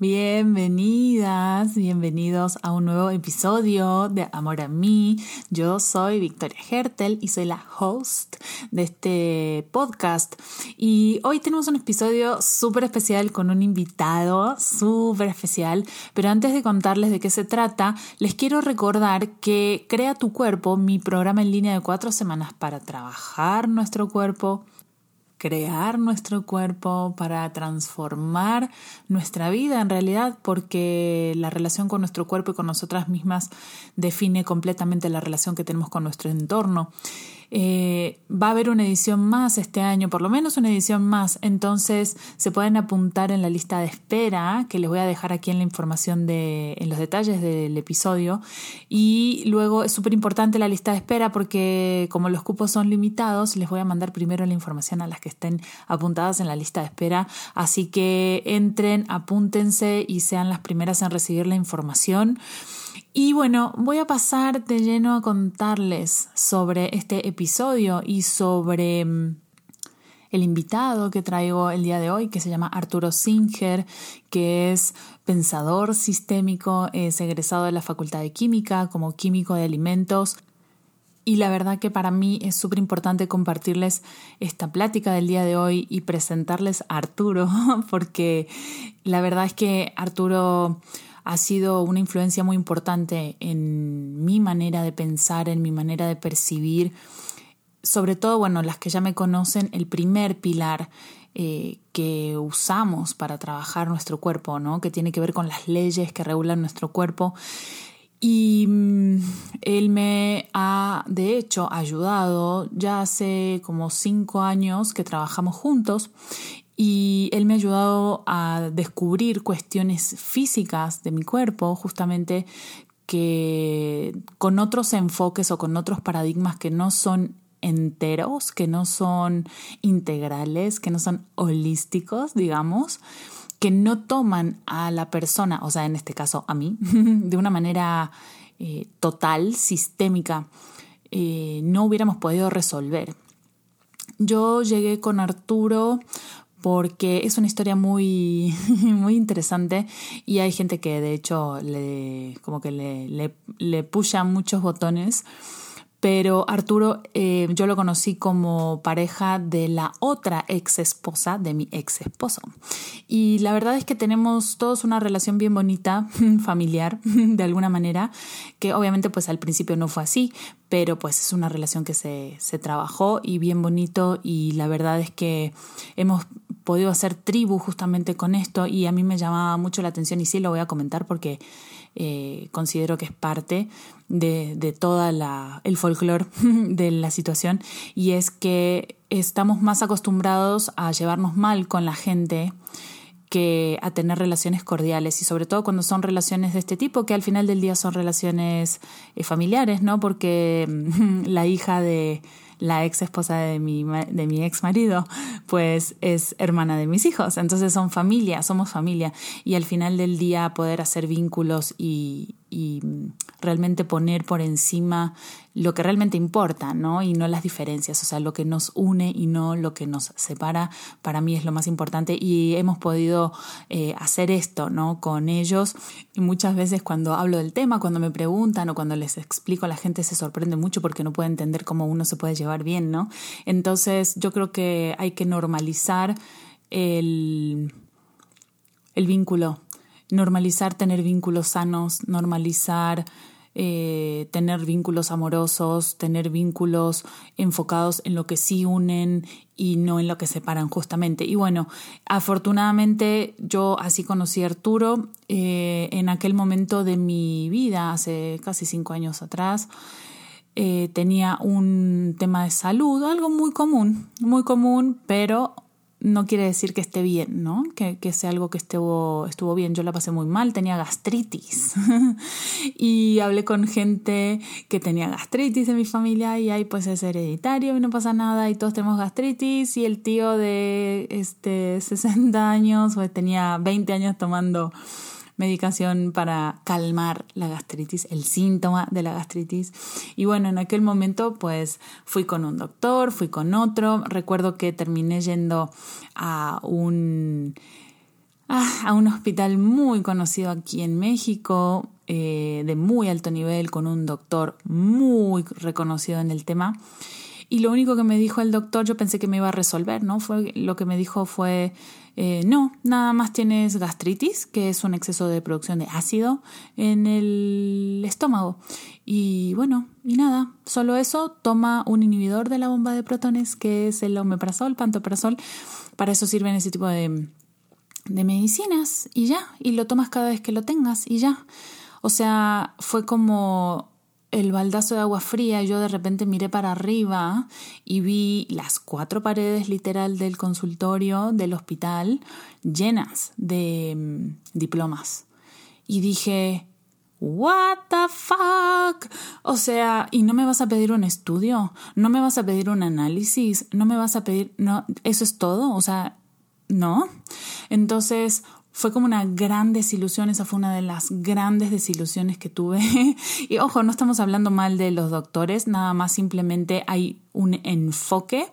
Bienvenidas, bienvenidos a un nuevo episodio de Amor a mí. Yo soy Victoria Hertel y soy la host de este podcast. Y hoy tenemos un episodio súper especial con un invitado súper especial. Pero antes de contarles de qué se trata, les quiero recordar que Crea tu cuerpo, mi programa en línea de cuatro semanas para trabajar nuestro cuerpo crear nuestro cuerpo, para transformar nuestra vida en realidad, porque la relación con nuestro cuerpo y con nosotras mismas define completamente la relación que tenemos con nuestro entorno. Eh, va a haber una edición más este año, por lo menos una edición más, entonces se pueden apuntar en la lista de espera, que les voy a dejar aquí en la información de, en los detalles del episodio. Y luego es súper importante la lista de espera porque como los cupos son limitados, les voy a mandar primero la información a las que estén apuntadas en la lista de espera. Así que entren, apúntense y sean las primeras en recibir la información. Y bueno, voy a pasar de lleno a contarles sobre este episodio y sobre mm, el invitado que traigo el día de hoy, que se llama Arturo Singer, que es pensador sistémico, es egresado de la Facultad de Química como químico de alimentos. Y la verdad que para mí es súper importante compartirles esta plática del día de hoy y presentarles a Arturo, porque la verdad es que Arturo ha sido una influencia muy importante en mi manera de pensar, en mi manera de percibir. Sobre todo, bueno, las que ya me conocen, el primer pilar eh, que usamos para trabajar nuestro cuerpo, ¿no? Que tiene que ver con las leyes que regulan nuestro cuerpo. Y mm, él me ha, de hecho, ayudado ya hace como cinco años que trabajamos juntos y él me ha ayudado a descubrir cuestiones físicas de mi cuerpo, justamente que con otros enfoques o con otros paradigmas que no son enteros, que no son integrales, que no son holísticos, digamos, que no toman a la persona, o sea, en este caso a mí, de una manera eh, total, sistémica, eh, no hubiéramos podido resolver. Yo llegué con Arturo porque es una historia muy, muy interesante y hay gente que de hecho le, como que le, le, le muchos botones pero Arturo eh, yo lo conocí como pareja de la otra ex esposa de mi ex esposo. Y la verdad es que tenemos todos una relación bien bonita, familiar, de alguna manera, que obviamente pues al principio no fue así, pero pues es una relación que se, se trabajó y bien bonito y la verdad es que hemos podido hacer tribu justamente con esto y a mí me llamaba mucho la atención y sí lo voy a comentar porque eh, considero que es parte de, de todo el folclore de la situación y es que estamos más acostumbrados a llevarnos mal con la gente que a tener relaciones cordiales y sobre todo cuando son relaciones de este tipo que al final del día son relaciones eh, familiares, ¿no? Porque la hija de la ex esposa de mi, de mi ex marido, pues es hermana de mis hijos. Entonces son familia, somos familia. Y al final del día poder hacer vínculos y, y realmente poner por encima lo que realmente importa, ¿no? Y no las diferencias, o sea, lo que nos une y no lo que nos separa, para mí es lo más importante y hemos podido eh, hacer esto, ¿no? Con ellos y muchas veces cuando hablo del tema, cuando me preguntan o cuando les explico, la gente se sorprende mucho porque no puede entender cómo uno se puede llevar bien, ¿no? Entonces yo creo que hay que normalizar el, el vínculo, normalizar tener vínculos sanos, normalizar eh, tener vínculos amorosos, tener vínculos enfocados en lo que sí unen y no en lo que separan justamente. Y bueno, afortunadamente yo así conocí a Arturo eh, en aquel momento de mi vida, hace casi cinco años atrás. Eh, tenía un tema de salud, algo muy común, muy común, pero no quiere decir que esté bien, ¿no? Que, que sea algo que estuvo, estuvo bien. Yo la pasé muy mal, tenía gastritis. y hablé con gente que tenía gastritis en mi familia y ahí pues es hereditario y no pasa nada y todos tenemos gastritis y el tío de este 60 años pues tenía 20 años tomando medicación para calmar la gastritis, el síntoma de la gastritis. Y bueno, en aquel momento pues fui con un doctor, fui con otro. Recuerdo que terminé yendo a un ah, a un hospital muy conocido aquí en México, eh, de muy alto nivel, con un doctor muy reconocido en el tema. Y lo único que me dijo el doctor, yo pensé que me iba a resolver, ¿no? Fue, lo que me dijo fue, eh, no, nada más tienes gastritis, que es un exceso de producción de ácido en el estómago. Y bueno, y nada, solo eso, toma un inhibidor de la bomba de protones, que es el omeprazol, pantoprazol. Para eso sirven ese tipo de, de medicinas y ya, y lo tomas cada vez que lo tengas y ya. O sea, fue como el baldazo de agua fría, yo de repente miré para arriba y vi las cuatro paredes literal del consultorio del hospital llenas de mm, diplomas. Y dije, What the fuck? O sea, ¿y no me vas a pedir un estudio? ¿No me vas a pedir un análisis? ¿No me vas a pedir... No, eso es todo? O sea, ¿no? Entonces, fue como una gran desilusión, esa fue una de las grandes desilusiones que tuve. y ojo, no estamos hablando mal de los doctores, nada más simplemente hay un enfoque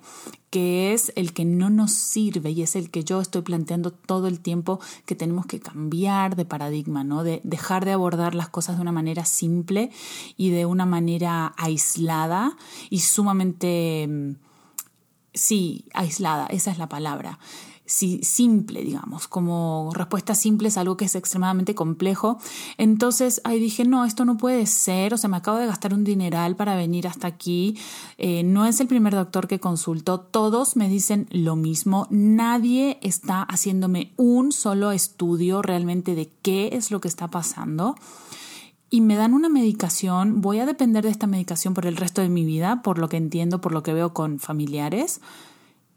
que es el que no nos sirve y es el que yo estoy planteando todo el tiempo que tenemos que cambiar de paradigma, ¿no? De dejar de abordar las cosas de una manera simple y de una manera aislada y sumamente mm, sí, aislada, esa es la palabra simple, digamos, como respuesta simple es algo que es extremadamente complejo. Entonces ahí dije, no, esto no puede ser, o sea, me acabo de gastar un dineral para venir hasta aquí, eh, no es el primer doctor que consulto, todos me dicen lo mismo, nadie está haciéndome un solo estudio realmente de qué es lo que está pasando y me dan una medicación, voy a depender de esta medicación por el resto de mi vida, por lo que entiendo, por lo que veo con familiares.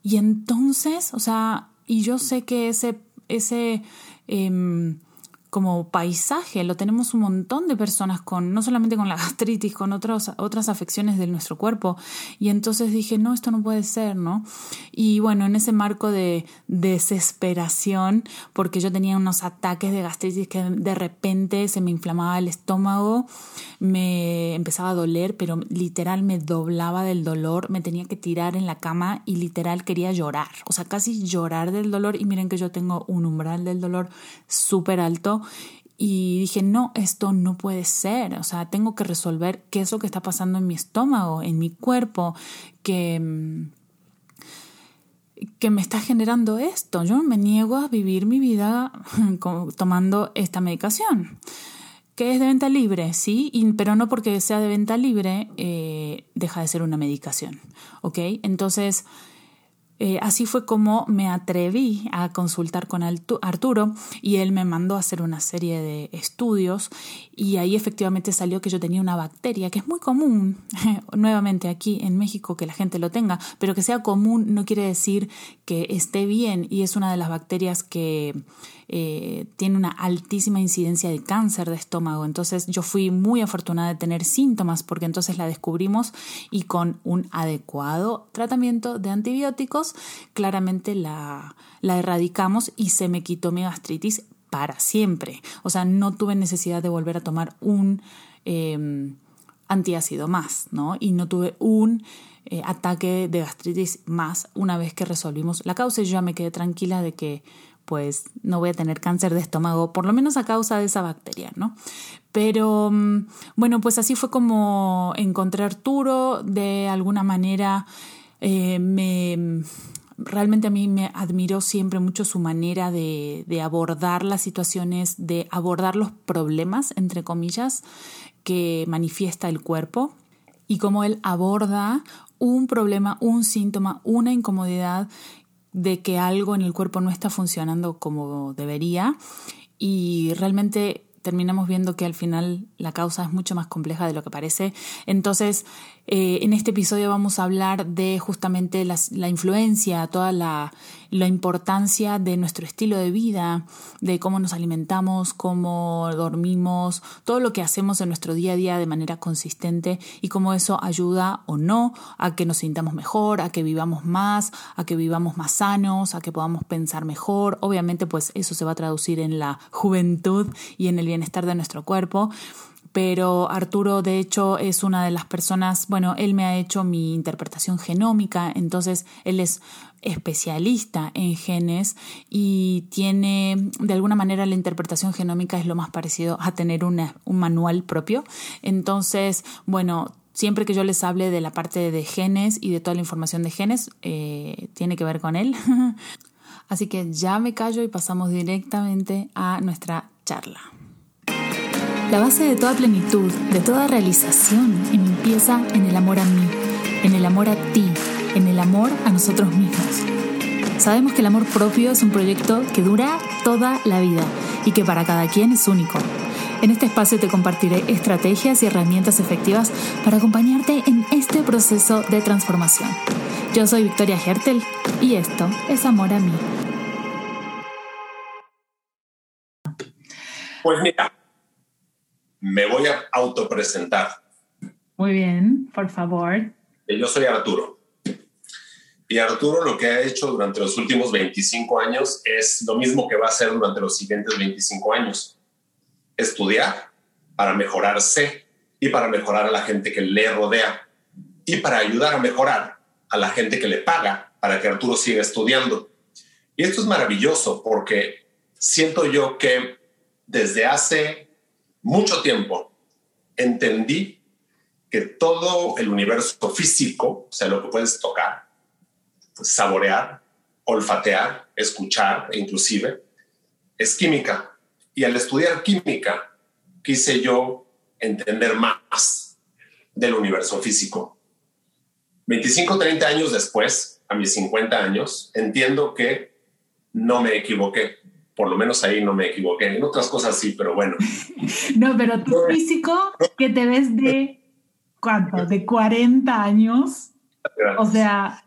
Y entonces, o sea, y yo sé que ese, ese em, como paisaje lo tenemos un montón de personas con, no solamente con la gastritis, con otros, otras afecciones de nuestro cuerpo. Y entonces dije, no, esto no puede ser, ¿no? Y bueno, en ese marco de desesperación, porque yo tenía unos ataques de gastritis que de repente se me inflamaba el estómago, me empezaba a doler, pero literal me doblaba del dolor, me tenía que tirar en la cama y literal quería llorar, o sea, casi llorar del dolor. Y miren que yo tengo un umbral del dolor súper alto y dije, no, esto no puede ser, o sea, tengo que resolver qué es lo que está pasando en mi estómago, en mi cuerpo, que, mm, que me está generando esto. Yo me niego a vivir mi vida tomando esta medicación, que es de venta libre, sí, pero no porque sea de venta libre eh, deja de ser una medicación, ¿ok? Entonces eh, así fue como me atreví a consultar con Arturo y él me mandó a hacer una serie de estudios y ahí efectivamente salió que yo tenía una bacteria que es muy común, nuevamente aquí en México que la gente lo tenga, pero que sea común no quiere decir que esté bien y es una de las bacterias que eh, tiene una altísima incidencia de cáncer de estómago. Entonces yo fui muy afortunada de tener síntomas porque entonces la descubrimos y con un adecuado tratamiento de antibióticos claramente la, la erradicamos y se me quitó mi gastritis para siempre. O sea, no tuve necesidad de volver a tomar un eh, antiácido más, ¿no? Y no tuve un eh, ataque de gastritis más una vez que resolvimos la causa y yo ya me quedé tranquila de que pues no voy a tener cáncer de estómago, por lo menos a causa de esa bacteria, ¿no? Pero mm, bueno, pues así fue como encontré a Arturo, de alguna manera eh, me realmente a mí me admiró siempre mucho su manera de, de, abordar las situaciones, de abordar los problemas, entre comillas, que manifiesta el cuerpo y cómo él aborda un problema, un síntoma, una incomodidad de que algo en el cuerpo no está funcionando como debería. Y realmente terminamos viendo que al final la causa es mucho más compleja de lo que parece. Entonces, eh, en este episodio vamos a hablar de justamente la, influencia, toda la, la, importancia de nuestro estilo de vida, de cómo nos alimentamos, cómo dormimos, todo lo que hacemos en nuestro día a día de manera consistente y cómo eso ayuda o no a que nos sintamos mejor, a que vivamos más, a que vivamos más sanos, a que podamos pensar mejor. Obviamente, pues eso se va a traducir en la juventud y en el bienestar de nuestro cuerpo pero Arturo de hecho es una de las personas, bueno, él me ha hecho mi interpretación genómica, entonces él es especialista en genes y tiene, de alguna manera, la interpretación genómica es lo más parecido a tener un manual propio. Entonces, bueno, siempre que yo les hable de la parte de genes y de toda la información de genes, eh, tiene que ver con él. Así que ya me callo y pasamos directamente a nuestra charla. La base de toda plenitud, de toda realización, empieza en el amor a mí, en el amor a ti, en el amor a nosotros mismos. Sabemos que el amor propio es un proyecto que dura toda la vida y que para cada quien es único. En este espacio te compartiré estrategias y herramientas efectivas para acompañarte en este proceso de transformación. Yo soy Victoria Hertel y esto es Amor a mí. Pues mira, me voy a autopresentar. Muy bien, por favor. Yo soy Arturo. Y Arturo lo que ha hecho durante los últimos 25 años es lo mismo que va a hacer durante los siguientes 25 años estudiar para mejorarse y para mejorar a la gente que le rodea y para ayudar a mejorar a la gente que le paga para que Arturo siga estudiando. Y esto es maravilloso porque siento yo que desde hace mucho tiempo entendí que todo el universo físico, o sea, lo que puedes tocar, saborear, olfatear, escuchar e inclusive, es química. Y al estudiar química, quise yo entender más del universo físico. 25, 30 años después, a mis 50 años, entiendo que no me equivoqué. Por lo menos ahí no me equivoqué. En otras cosas sí, pero bueno. no, pero tu físico, que te ves de cuánto, de 40 años. O sea,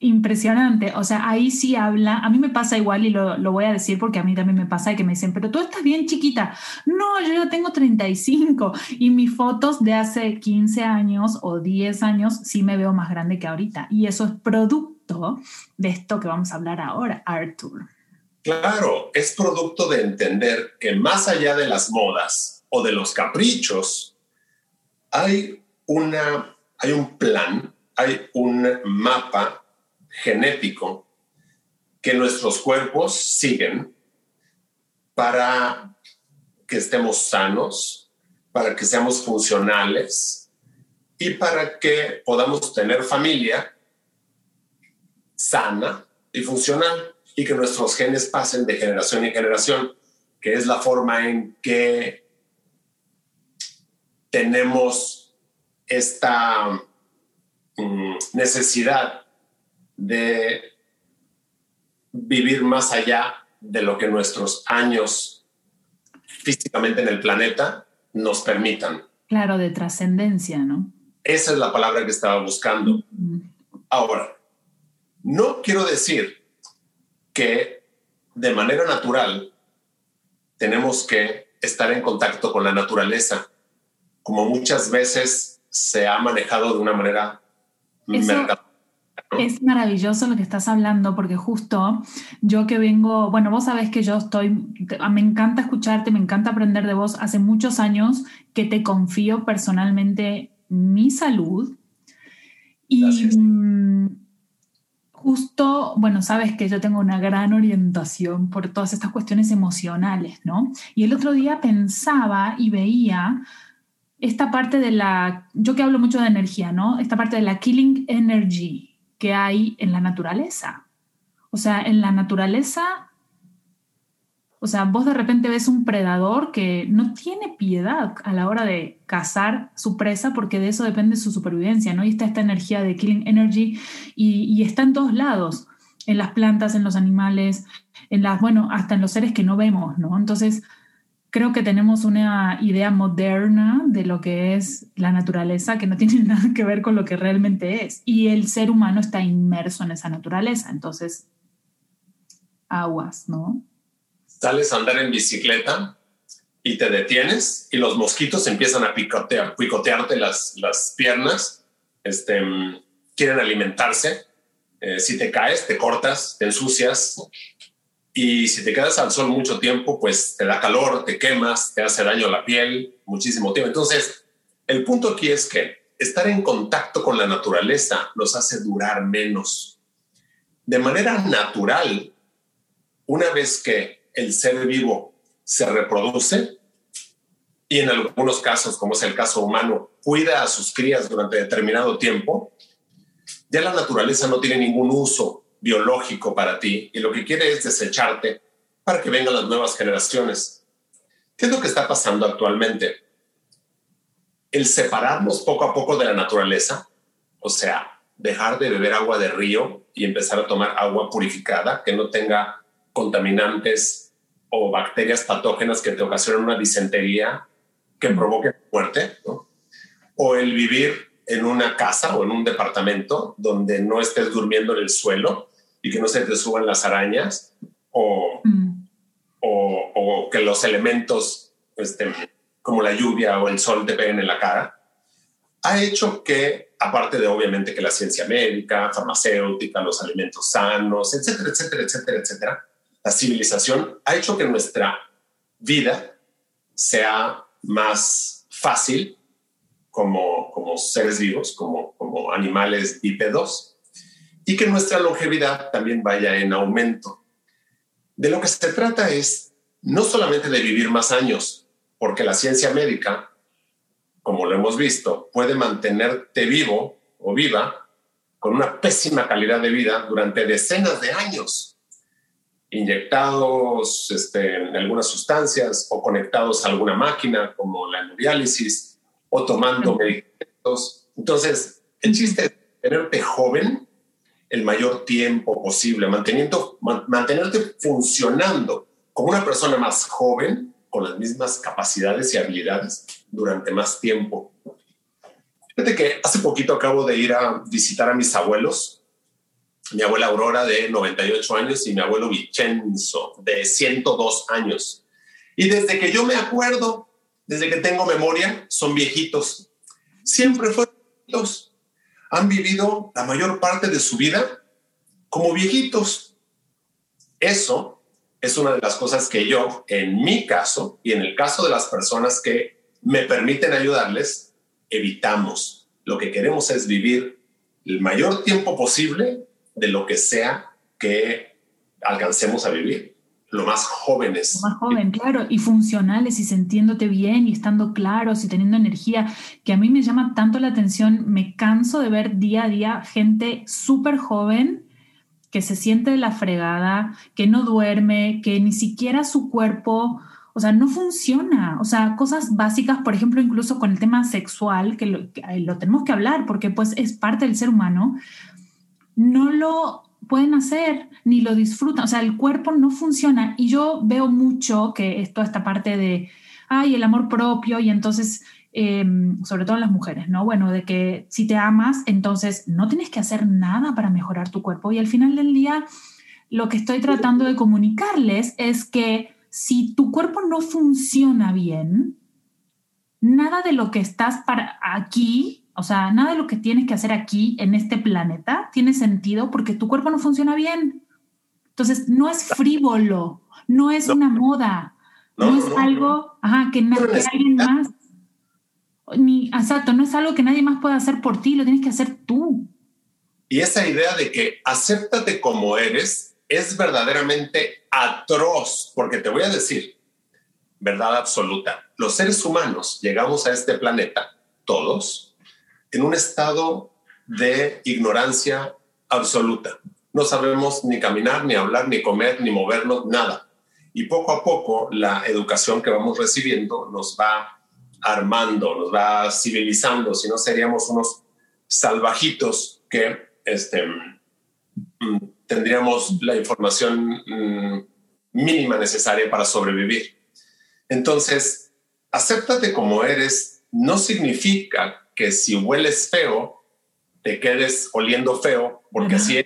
Impresionante, o sea, ahí sí habla, a mí me pasa igual y lo, lo, voy a decir porque a mí también me pasa que me dicen, pero tú estás bien chiquita. No, yo ya tengo 35 y mis fotos de hace 15 años o 10 años sí me veo más grande que ahorita. Y eso es producto de esto que vamos a hablar ahora, Arthur. Claro, es producto de entender que más allá de las modas o de los caprichos, hay, una, hay un plan, hay un mapa genético que nuestros cuerpos siguen para que estemos sanos, para que seamos funcionales y para que podamos tener familia sana y funcional y que nuestros genes pasen de generación en generación, que es la forma en que tenemos esta mm, necesidad de vivir más allá de lo que nuestros años físicamente en el planeta nos permitan. Claro, de trascendencia, ¿no? Esa es la palabra que estaba buscando. Ahora, no quiero decir que de manera natural tenemos que estar en contacto con la naturaleza, como muchas veces se ha manejado de una manera es maravilloso lo que estás hablando porque justo yo que vengo, bueno, vos sabés que yo estoy, me encanta escucharte, me encanta aprender de vos. Hace muchos años que te confío personalmente mi salud. Y mm, justo, bueno, sabes que yo tengo una gran orientación por todas estas cuestiones emocionales, ¿no? Y el otro día pensaba y veía esta parte de la, yo que hablo mucho de energía, ¿no? Esta parte de la killing energy, que hay en la naturaleza. O sea, en la naturaleza, o sea, vos de repente ves un predador que no tiene piedad a la hora de cazar su presa porque de eso depende su supervivencia, ¿no? Y está esta energía de killing energy y, y está en todos lados, en las plantas, en los animales, en las, bueno, hasta en los seres que no vemos, ¿no? Entonces, creo que tenemos una idea moderna de lo que es la naturaleza que no tiene nada que ver con lo que realmente es. Y el ser humano está inmerso en esa naturaleza. Entonces, aguas, ¿no? Sales a andar en bicicleta y te detienes y los mosquitos empiezan a picotear, picotearte las, las piernas, este, quieren alimentarse. Eh, si te caes, te cortas, te ensucias Y si te quedas al sol mucho tiempo, pues te da calor, te quemas, te hace daño a la piel muchísimo tiempo. Entonces, el punto aquí es que estar en contacto con la naturaleza nos hace durar menos. De manera natural, una vez que el ser vivo se reproduce, y en algunos casos, como es el caso humano, cuida a sus crías durante determinado tiempo, ya la naturaleza no tiene ningún uso biológico para ti y lo que quiere es desecharte para que vengan las nuevas generaciones. ¿Qué es lo que está pasando actualmente? El separarnos poco a poco de la naturaleza, o sea, dejar de beber agua de río y empezar a tomar agua purificada que no tenga contaminantes o bacterias patógenas que te ocasionan una disentería que provoque muerte, o el vivir en una casa o en un departamento donde no estés durmiendo en el suelo y que no se te suban las arañas o, mm. o, que los elementos este, como la lluvia o el sol te peguen en la cara, ha hecho que, aparte de obviamente que la ciencia médica, farmacéutica, los alimentos sanos, etcétera, etcétera, etcétera, etcétera, la civilización ha hecho que nuestra vida sea más fácil como, seres vivos, como, como animales bípedos, y que nuestra longevidad también vaya en aumento. De lo que se trata es no solamente de vivir más años, porque la ciencia médica, como lo hemos visto, puede mantenerte vivo o viva con una pésima calidad de vida durante decenas de años, inyectados este, en algunas sustancias o conectados a alguna máquina como la hemodiálisis o tomando medicamentos. Entonces, el chiste es tenerte joven el mayor tiempo posible, manteniendo, mantenerte funcionando como una persona más joven con las mismas capacidades y habilidades durante más tiempo. Fíjate que hace poquito acabo de ir a visitar a mis abuelos, mi abuela Aurora de 98 años y mi abuelo Vicenzo de 102 años. Y desde que yo me acuerdo, desde que tengo memoria, son viejitos. Siempre fueron viejitos. Han vivido la mayor parte de su vida como viejitos. Eso es una de las cosas que yo, en mi caso y en el caso de las personas que me permiten ayudarles, evitamos. Lo que queremos es vivir el mayor tiempo posible de lo que sea que alcancemos a vivir lo más jóvenes. Lo más joven, claro, y funcionales y sintiéndote bien y estando claros y teniendo energía, que a mí me llama tanto la atención, me canso de ver día a día gente súper joven que se siente de la fregada, que no duerme, que ni siquiera su cuerpo, o sea, no funciona. O sea, cosas básicas, por ejemplo, incluso con el tema sexual, que lo, que lo tenemos que hablar porque pues es parte del ser humano, no lo pueden hacer ni lo disfrutan. O sea, el cuerpo no funciona. Y yo veo mucho que es toda esta parte de, ay, el amor propio y entonces, em, sobre todo en las mujeres, ¿no? Bueno, de que si te amas, entonces no tienes que hacer nada para mejorar tu cuerpo. Y al final del día, lo que estoy tratando de comunicarles es que si tu cuerpo no funciona bien, nada de lo que estás para aquí o sea, nada de lo que tienes que hacer aquí en este planeta tiene sentido porque tu cuerpo no funciona bien. Entonces, no es frívolo, no es una moda, no, es algo que, alguien más, ni, exacto, no es algo que nadie más pueda hacer por ti, lo tienes que hacer tú. Y esa idea de que acéptate como eres es verdaderamente atroz, porque te voy a decir, verdad absoluta, los seres humanos llegamos a este planeta, todos, en un estado de ignorancia absoluta. No sabemos ni caminar, ni hablar, ni comer, ni movernos, nada. Y poco a poco la educación que vamos recibiendo nos va armando, nos va civilizando, si no seríamos unos salvajitos que este, mm, tendríamos la información mm, mínima necesaria para sobrevivir. Entonces, acéptate como eres no significa que si hueles feo, te quedes oliendo feo, porque así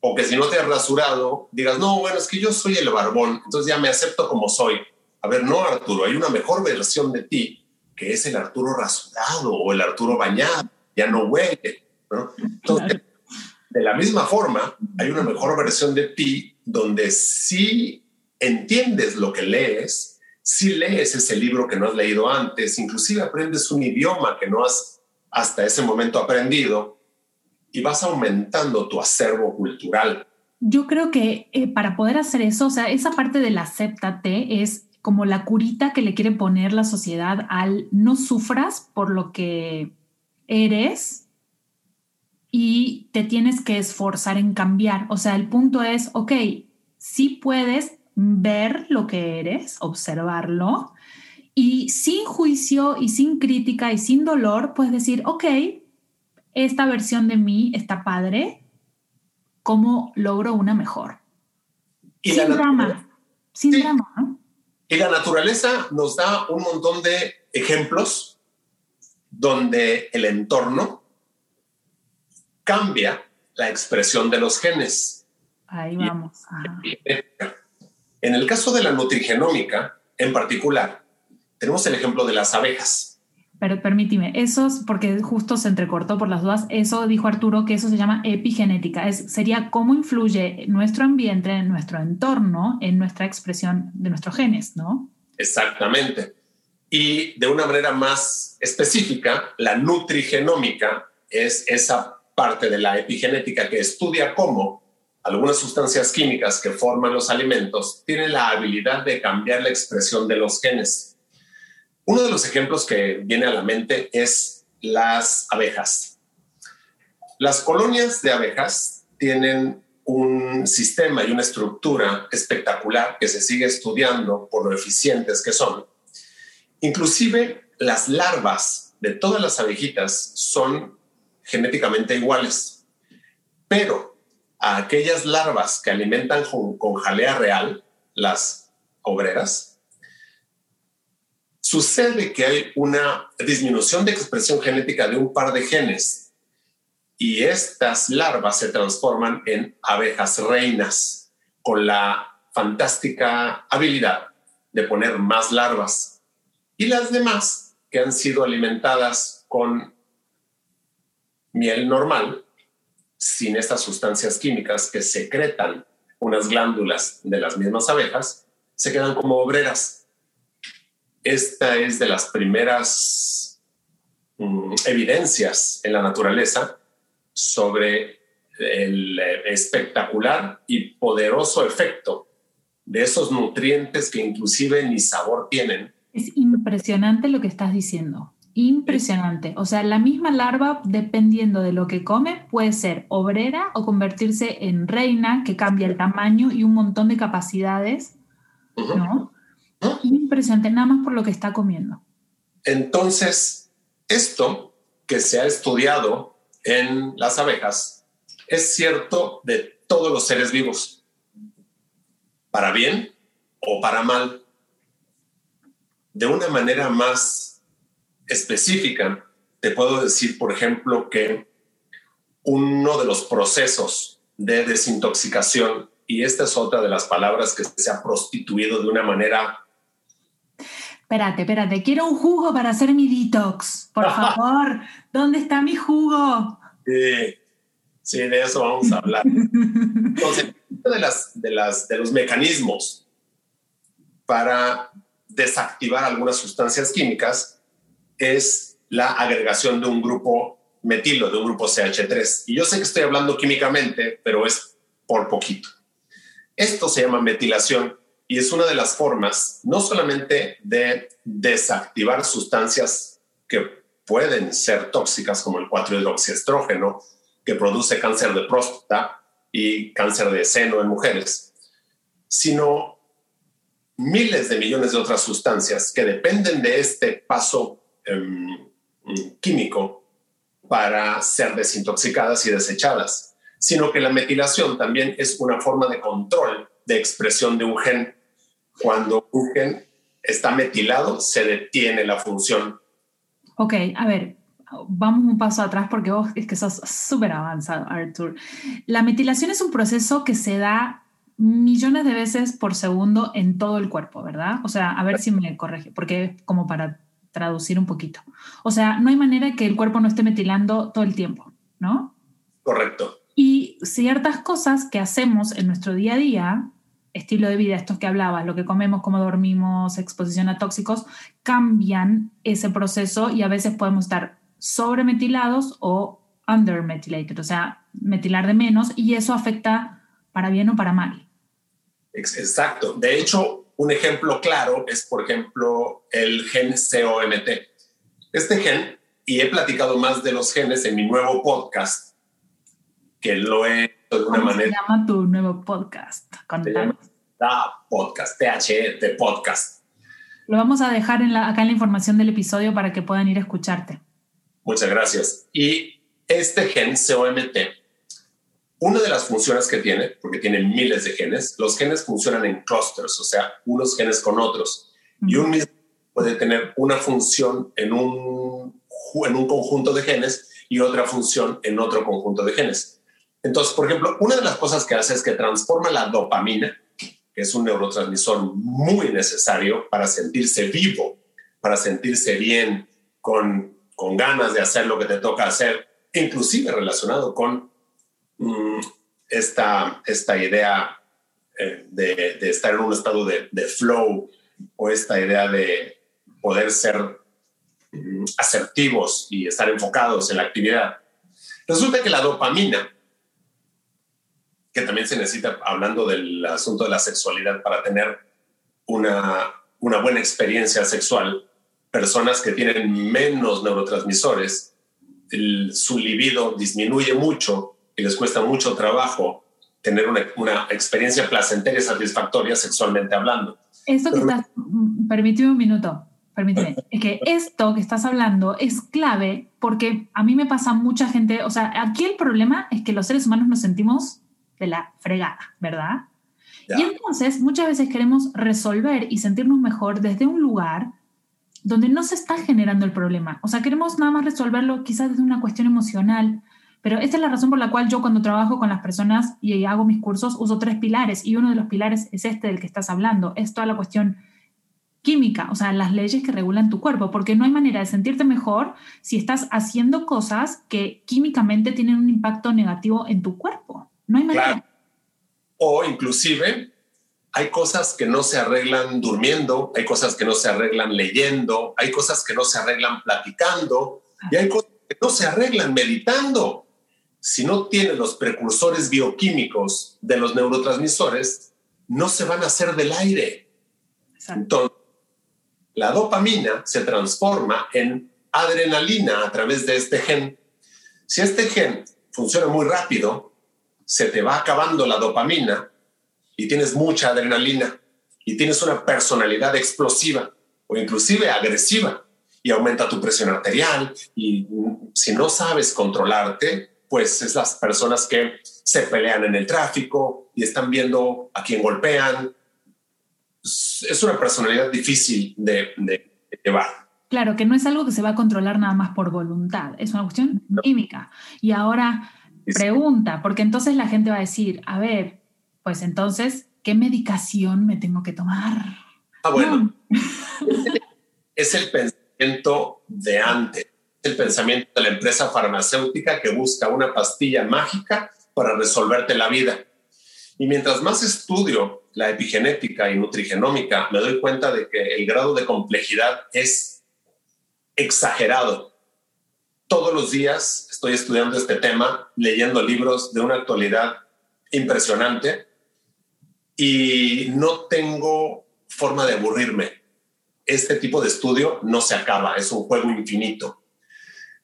O que si no te has rasurado, digas, no, bueno, es que yo soy el barbón, entonces ya me acepto como soy. A ver, no, Arturo, hay una mejor versión de ti, que es el Arturo rasurado o el Arturo bañado, ya no huele. Entonces, de la misma forma, hay una mejor versión de ti donde sí entiendes lo que lees, si lees ese libro que no has leído antes, inclusive aprendes un idioma que no has hasta ese momento aprendido y vas aumentando tu acervo cultural. Yo creo que eh, para poder hacer eso, o sea, esa parte del acéptate es como la curita que le quiere poner la sociedad al no sufras por lo que eres y te tienes que esforzar en cambiar. O sea, el punto es, ok, sí puedes ver lo que eres, observarlo, y sin juicio y sin crítica y sin dolor, puedes decir, ok, esta versión de mí está padre, ¿cómo logro una mejor? sin drama, sin drama. Y la naturaleza nos da un montón de ejemplos donde el entorno cambia la expresión de los genes. Ahí vamos. En el caso de la nutrigenómica, en particular, tenemos el ejemplo de las abejas. Pero permíteme, eso es porque justo se entrecortó por las dudas, eso dijo Arturo que eso se llama epigenética, es, sería cómo influye nuestro ambiente, nuestro entorno, en nuestra expresión de nuestros genes, ¿no? Exactamente. Y de una manera más específica, la nutrigenómica es esa parte de la epigenética que estudia cómo algunas sustancias químicas que forman los alimentos tienen la habilidad de cambiar la expresión de los genes. Uno de los ejemplos que viene a la mente es las abejas. Las colonias de abejas tienen un sistema y una estructura espectacular que se sigue estudiando por lo eficientes que son. Inclusive las larvas de todas las abejitas son genéticamente iguales, pero a aquellas larvas que alimentan con, jalea real, las obreras, sucede que hay una disminución de expresión genética de un par de genes y estas larvas se transforman en abejas reinas con la fantástica habilidad de poner más larvas. Y las demás que han sido alimentadas con miel normal sin estas sustancias químicas que secretan unas glándulas de las mismas abejas, se quedan como obreras. Esta es de las primeras mm, evidencias en la naturaleza sobre el eh, espectacular y poderoso efecto de esos nutrientes que inclusive ni sabor tienen. Es impresionante lo que estás diciendo. Impresionante. O sea, la misma larva, dependiendo de lo que come, puede ser obrera o convertirse en reina, que cambia el tamaño y un montón de capacidades, ¿no? Impresionante, nada más por lo que está comiendo. Entonces, esto que se ha estudiado en las abejas es cierto de todos los seres vivos, para bien o para mal. De una manera más específica, te puedo decir, por ejemplo, que uno de los procesos de desintoxicación, y esta es otra de las palabras que se ha prostituido de una manera... Espérate, espérate, quiero un jugo para hacer mi detox. Por favor, ¿dónde está mi jugo? Sí, sí, de eso vamos a hablar. Entonces, uno de, las, de, las, de los mecanismos para desactivar algunas sustancias químicas es la agregación de un grupo metilo, de un grupo CH3. Y yo sé que estoy hablando químicamente, pero es por poquito. Esto se llama metilación y es una de las formas no solamente de desactivar sustancias que pueden ser tóxicas como el 4-hidroxiestrógeno, que produce cáncer de próstata y cáncer de seno en mujeres, sino miles de millones de otras sustancias que dependen de este paso Em, químico para ser desintoxicadas y desechadas, sino que la metilación también es una forma de control de expresión de un gen. Cuando un gen está metilado, se detiene la función. Ok, a ver, vamos un paso atrás porque vos es que sos súper avanzado, Arthur. La metilación es un proceso que se da millones de veces por segundo en todo el cuerpo, ¿verdad? O sea, a ver si me corrige, porque como para traducir un poquito. O sea, no hay manera que el cuerpo no esté metilando todo el tiempo, ¿no? Correcto. Y ciertas cosas que hacemos en nuestro día a día, estilo de vida, estos que hablabas, lo que comemos, cómo dormimos, exposición a tóxicos, cambian ese proceso y a veces podemos estar sobremetilados o undermetilated, o sea, metilar de menos y eso afecta para bien o para mal. Exacto. De hecho, un ejemplo claro es, por ejemplo, el gen COMT. Este gen, y he platicado más de los genes en mi nuevo podcast, que lo he de alguna ¿Cómo manera. se llama tu nuevo podcast? Da Podcast, THE de Podcast. Lo vamos a dejar en la, acá en la información del episodio para que puedan ir a escucharte. Muchas gracias. Y este gen COMT, una de las funciones que tiene, porque tiene miles de genes, los genes funcionan en clusters, o sea, unos genes con otros. Y un mismo puede tener una función en un, en un conjunto de genes y otra función en otro conjunto de genes. Entonces, por ejemplo, una de las cosas que hace es que transforma la dopamina, que es un neurotransmisor muy necesario para sentirse vivo, para sentirse bien, con, con ganas de hacer lo que te toca hacer, inclusive relacionado con esta, esta idea eh, de, estar en un estado de, de, flow o esta idea de poder ser mm, asertivos y estar enfocados en la actividad. Resulta que la dopamina que también se necesita, hablando del asunto de la sexualidad, para tener una, una buena experiencia sexual, personas que tienen menos neurotransmisores, su libido disminuye mucho y les cuesta mucho trabajo tener una, una experiencia placentera y satisfactoria sexualmente hablando. Esto que estás, mm, permíteme un minuto, permíteme, es que esto que estás hablando es clave porque a mí me pasa mucha gente, o sea, aquí el problema es que los seres humanos nos sentimos de la fregada, ¿verdad? Y entonces muchas veces queremos resolver y sentirnos mejor desde un lugar donde no se está generando el problema. O sea, queremos nada más resolverlo quizás desde una cuestión emocional, pero esta es la razón por la cual yo cuando trabajo con las personas y hago mis cursos uso tres pilares y uno de los pilares es este del que estás hablando, es toda la cuestión química, o sea, las leyes que regulan tu cuerpo, porque no hay manera de sentirte mejor si estás haciendo cosas que químicamente tienen un impacto negativo en tu cuerpo. No hay manera. O inclusive hay cosas que no se arreglan durmiendo, hay cosas que no se arreglan leyendo, hay cosas que no se arreglan platicando y hay cosas que no se arreglan meditando. Si no tienes los precursores bioquímicos de los neurotransmisores, no se van a hacer del aire. Entonces, la dopamina se transforma en adrenalina a través de este gen. Si este gen funciona muy rápido, se te va acabando la dopamina y tienes mucha adrenalina y tienes una personalidad explosiva o inclusive agresiva y aumenta tu presión arterial y si no sabes controlarte, pues es las personas que se pelean en el tráfico y están viendo a quién golpean. Es una personalidad difícil de, llevar. Claro, que no es algo que se va a controlar nada más por voluntad, es una cuestión química. Y ahora Pregunta, porque entonces la gente va a decir, a ver, pues entonces, ¿qué medicación me tengo que tomar? Ah, bueno. es el pensamiento de antes, el pensamiento de la empresa farmacéutica que busca una pastilla mágica para resolverte la vida. Y mientras más estudio la epigenética y nutrigenómica, me doy cuenta de que el grado de complejidad es exagerado todos los días estoy estudiando este tema, leyendo libros de una actualidad impresionante y no tengo forma de aburrirme. Este tipo de estudio no se acaba, es un juego infinito.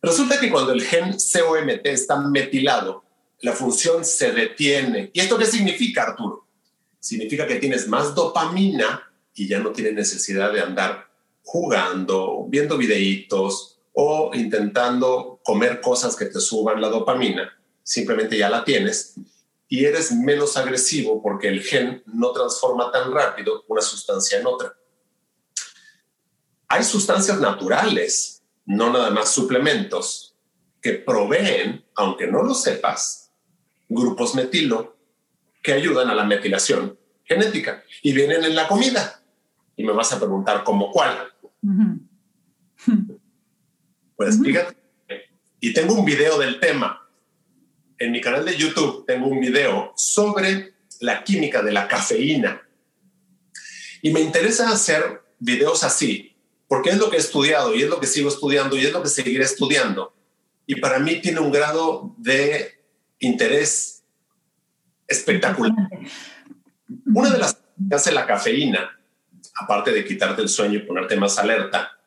Resulta que cuando el gen COMT está metilado, la función se detiene. ¿Y esto qué significa, Arturo? Significa que tienes más dopamina y ya no tienes necesidad de andar jugando, viendo videitos, o intentando comer cosas que te suban la dopamina, simplemente ya la tienes y eres menos agresivo porque el gen no transforma tan rápido una sustancia en otra. Hay sustancias naturales, no nada más suplementos, que proveen, aunque no lo sepas, grupos metilo que ayudan a la metilación genética y vienen en la comida. Y me vas a preguntar cómo cuál. Pues fíjate, y tengo un video del tema. en mi canal de YouTube tengo un video sobre la química de la cafeína. Y me interesa hacer videos así, porque es lo que he estudiado y es lo que sigo estudiando y es lo que seguiré estudiando. Y para mí tiene un grado de interés espectacular. Una de las que hace la cafeína, aparte de quitarte el sueño y ponerte más alerta,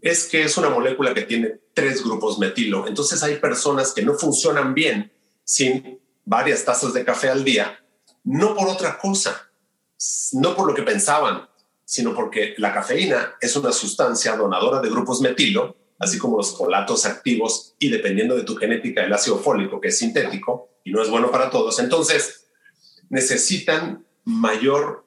es que es una molécula que tiene tres grupos metilo. Entonces hay personas que no funcionan bien sin varias tazas de café al día, no por otra cosa, no por lo que pensaban, sino porque la cafeína es una sustancia donadora de grupos metilo, así como los colatos activos y dependiendo de tu genética el ácido fólico, que es sintético y no es bueno para todos. Entonces, necesitan mayor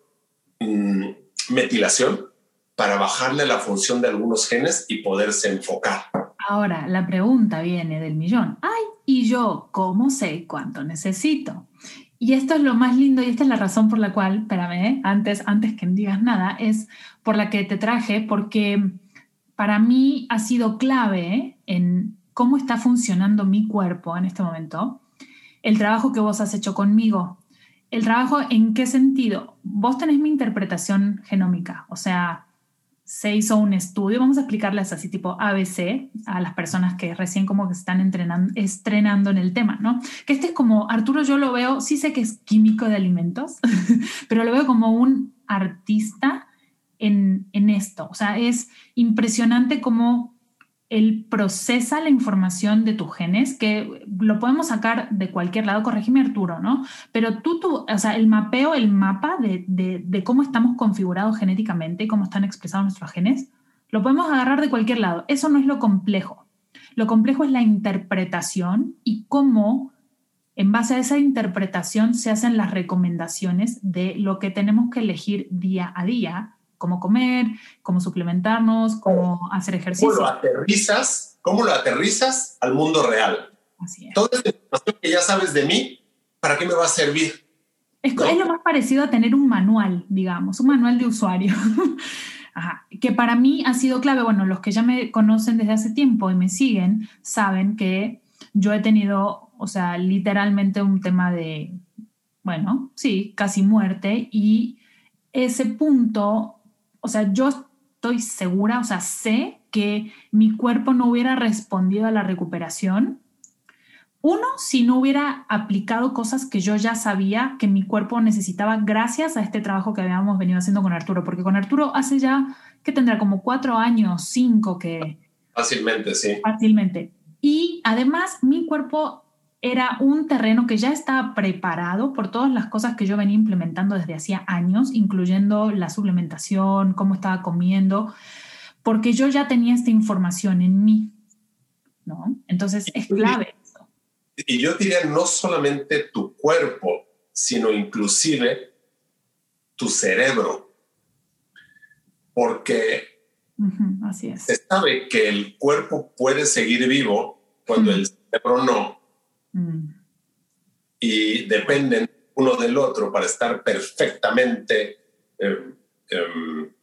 mm, metilación para bajarle la función de algunos genes y poderse enfocar. Ahora, la pregunta viene del millón. Ay, ¿y yo cómo sé cuánto necesito? Y esto es lo más lindo y esta es la razón por la cual, espérame, ¿eh? antes, antes que digas nada, es por la que te traje, porque para mí ha sido clave en cómo está funcionando mi cuerpo en este momento, el trabajo que vos has hecho conmigo. El trabajo en qué sentido? Vos tenés mi interpretación genómica, o sea, se hizo un estudio, vamos a explicarles así tipo ABC a las personas que recién como que están entrenando, estrenando en el tema, ¿no? Que este es como, Arturo yo lo veo, sí sé que es químico de alimentos, pero lo veo como un artista en, en esto. O sea, es impresionante cómo él procesa la información de tus genes, que lo podemos sacar de cualquier lado, corregime Arturo, ¿no? Pero tú, tú o sea, el mapeo, el mapa de, de, cómo estamos configurados genéticamente y cómo están expresados nuestros genes, lo podemos agarrar de cualquier lado. Eso no es lo complejo. Lo complejo es la interpretación y cómo en base a esa interpretación se hacen las recomendaciones de lo que tenemos que elegir día a día cómo comer, cómo suplementarnos, cómo hacer ejercicio. ¿Cómo lo aterrizas? ¿Cómo lo aterrizas al mundo real? Así es. Toda esta información que ya sabes de mí, ¿para qué me va a servir? Es, lo más parecido a tener un manual, digamos, un manual de usuario. Ajá. Que para mí ha sido clave. Bueno, los que ya me conocen desde hace tiempo y me siguen saben que yo he tenido, o sea, literalmente un tema de, bueno, sí, casi muerte y ese punto o sea, yo estoy segura, o sea, sé que mi cuerpo no hubiera respondido a la recuperación. Uno, si no hubiera aplicado cosas que yo ya sabía que mi cuerpo necesitaba gracias a este trabajo que habíamos venido haciendo con Arturo, porque con Arturo hace ya, que tendrá como cuatro años, cinco que... Fácilmente, sí. Fácilmente. Y además mi cuerpo era un terreno que ya estaba preparado por todas las cosas que yo venía implementando desde hacía años, incluyendo la suplementación, cómo estaba comiendo, porque yo ya tenía esta información en mí, ¿no? Entonces es clave. Y yo diría no solamente tu cuerpo, sino inclusive tu cerebro, porque así es. se sabe que el cuerpo puede seguir vivo cuando el cerebro no Mm. Y dependen uno del otro para estar perfectamente em, em,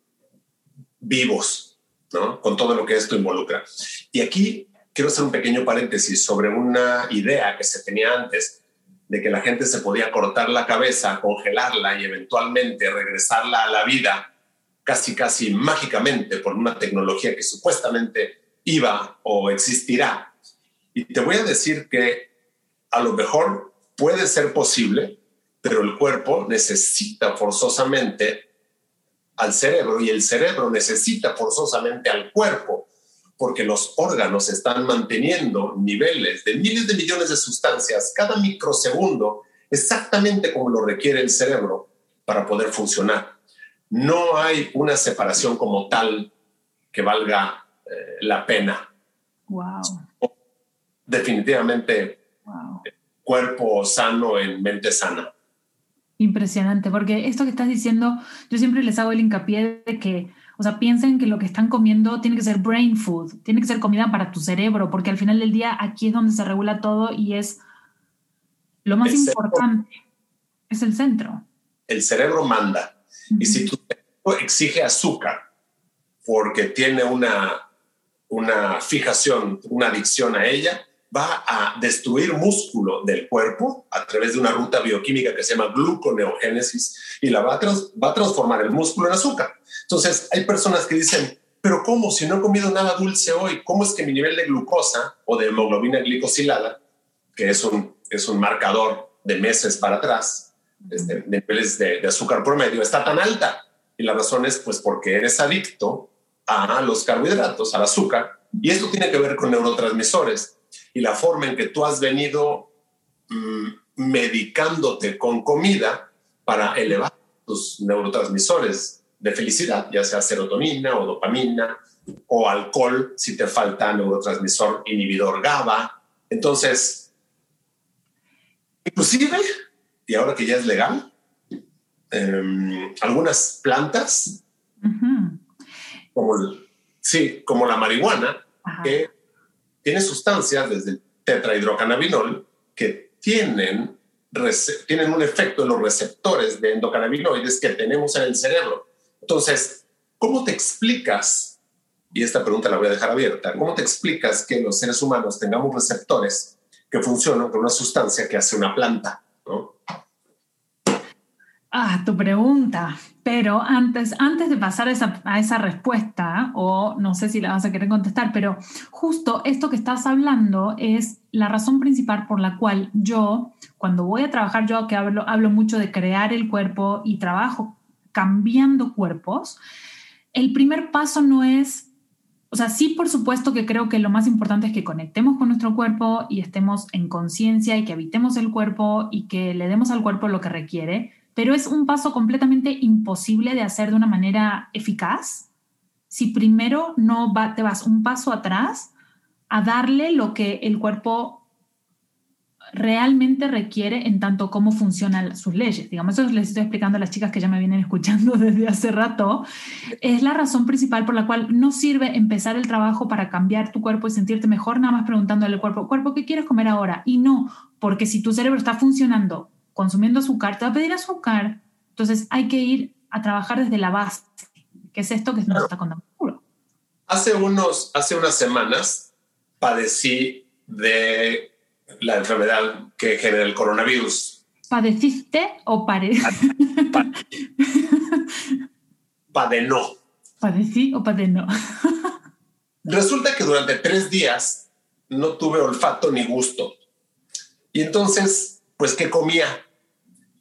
vivos, ¿no? Con todo lo que esto involucra. Y aquí quiero hacer un pequeño paréntesis sobre una idea que se tenía antes de que la gente se podía cortar la cabeza, congelarla y eventualmente regresarla a la vida casi casi mágicamente por una tecnología que supuestamente iba o existirá. Y te voy a decir que a lo mejor puede ser posible, pero el cuerpo necesita forzosamente al cerebro y el cerebro necesita forzosamente al cuerpo, porque los órganos están manteniendo niveles de miles de millones de sustancias cada microsegundo, exactamente como lo requiere el cerebro para poder funcionar. No hay una separación como tal que valga eh, la pena. Wow. Definitivamente Cuerpo sano en mente sana. Impresionante, porque esto que estás diciendo, yo siempre les hago el hincapié de que, o sea, piensen que lo que están comiendo tiene que ser brain food, tiene que ser comida para tu cerebro, porque al final del día aquí es donde se regula todo y es lo más importante, es el centro. El cerebro manda. Y si tu cerebro exige azúcar porque tiene una, una fijación, una adicción a ella, va a destruir músculo del cuerpo a través de una ruta bioquímica que se llama gluconeogénesis y la va a, va a transformar el músculo en azúcar. Entonces, hay personas que dicen, pero ¿cómo? Si no he comido nada dulce hoy, ¿cómo es que mi nivel de glucosa o de hemoglobina glicosilada, que es un, es un marcador de meses para atrás, este, de niveles de, de azúcar promedio, está tan alta? Y la razón es pues porque eres adicto a los carbohidratos, al azúcar, y esto tiene que ver con neurotransmisores y la forma en que tú has venido mm, medicándote con comida para elevar tus neurotransmisores de felicidad, ya sea serotonina o dopamina o alcohol si te falta neurotransmisor inhibidor GABA. Entonces, inclusive, y ahora que ya es legal, em, algunas plantas, como, sí, como la marihuana, que tiene sustancias desde el tetrahidrocannabinol que tienen, tienen un efecto en los receptores de endocannabinoides que tenemos en el cerebro. Entonces, ¿cómo te explicas? Y esta pregunta la voy a dejar abierta. ¿Cómo te explicas que los seres humanos tengamos receptores que funcionan con una sustancia que hace una planta? ¿no? Ah, tu pregunta. Pero antes, antes de pasar a esa respuesta, o no sé si la vas a querer contestar, pero justo esto que estás hablando es la razón principal por la cual yo, cuando voy a trabajar, yo que hablo, hablo mucho de crear el cuerpo y trabajo cambiando cuerpos, el primer paso no es, o sea, sí por supuesto que creo que lo más importante es que conectemos con nuestro cuerpo y estemos en conciencia y que habitemos el cuerpo y que le demos al cuerpo lo que requiere pero es un paso completamente imposible de hacer de una manera eficaz si primero no te vas un paso atrás a darle lo que el cuerpo realmente requiere en tanto cómo funcionan sus leyes. Digamos, eso les estoy explicando a las chicas que ya me vienen escuchando desde hace rato. Es la razón principal por la cual no sirve empezar el trabajo para cambiar tu cuerpo y sentirte mejor nada más preguntándole al cuerpo, cuerpo, ¿qué quieres comer ahora? Y no, porque si tu cerebro está funcionando consumiendo azúcar, te va a pedir azúcar. Entonces hay que ir a trabajar desde la base, que es esto que nos está contando. Hace, unos, hace unas semanas padecí de la enfermedad que genera el coronavirus. ¿Padeciste o pare? Padenó. ¿Padecí o padenó? Resulta que durante tres días no tuve olfato ni gusto. Y entonces, pues, ¿qué comía?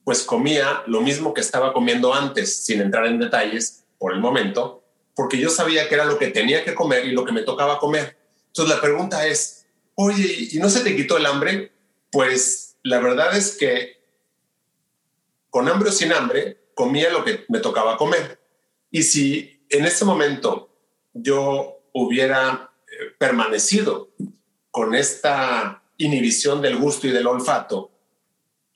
Pues comía lo mismo que estaba comiendo antes, sin entrar en detalles por el momento, porque yo sabía que era lo que tenía que comer y lo que me tocaba comer. Entonces la pregunta es, oye, ¿y no se te quitó el hambre? Pues la verdad es que con hambre o sin hambre, comía lo que me tocaba comer. Y si en ese momento yo hubiera eh, permanecido con esta inhibición del gusto y del olfato,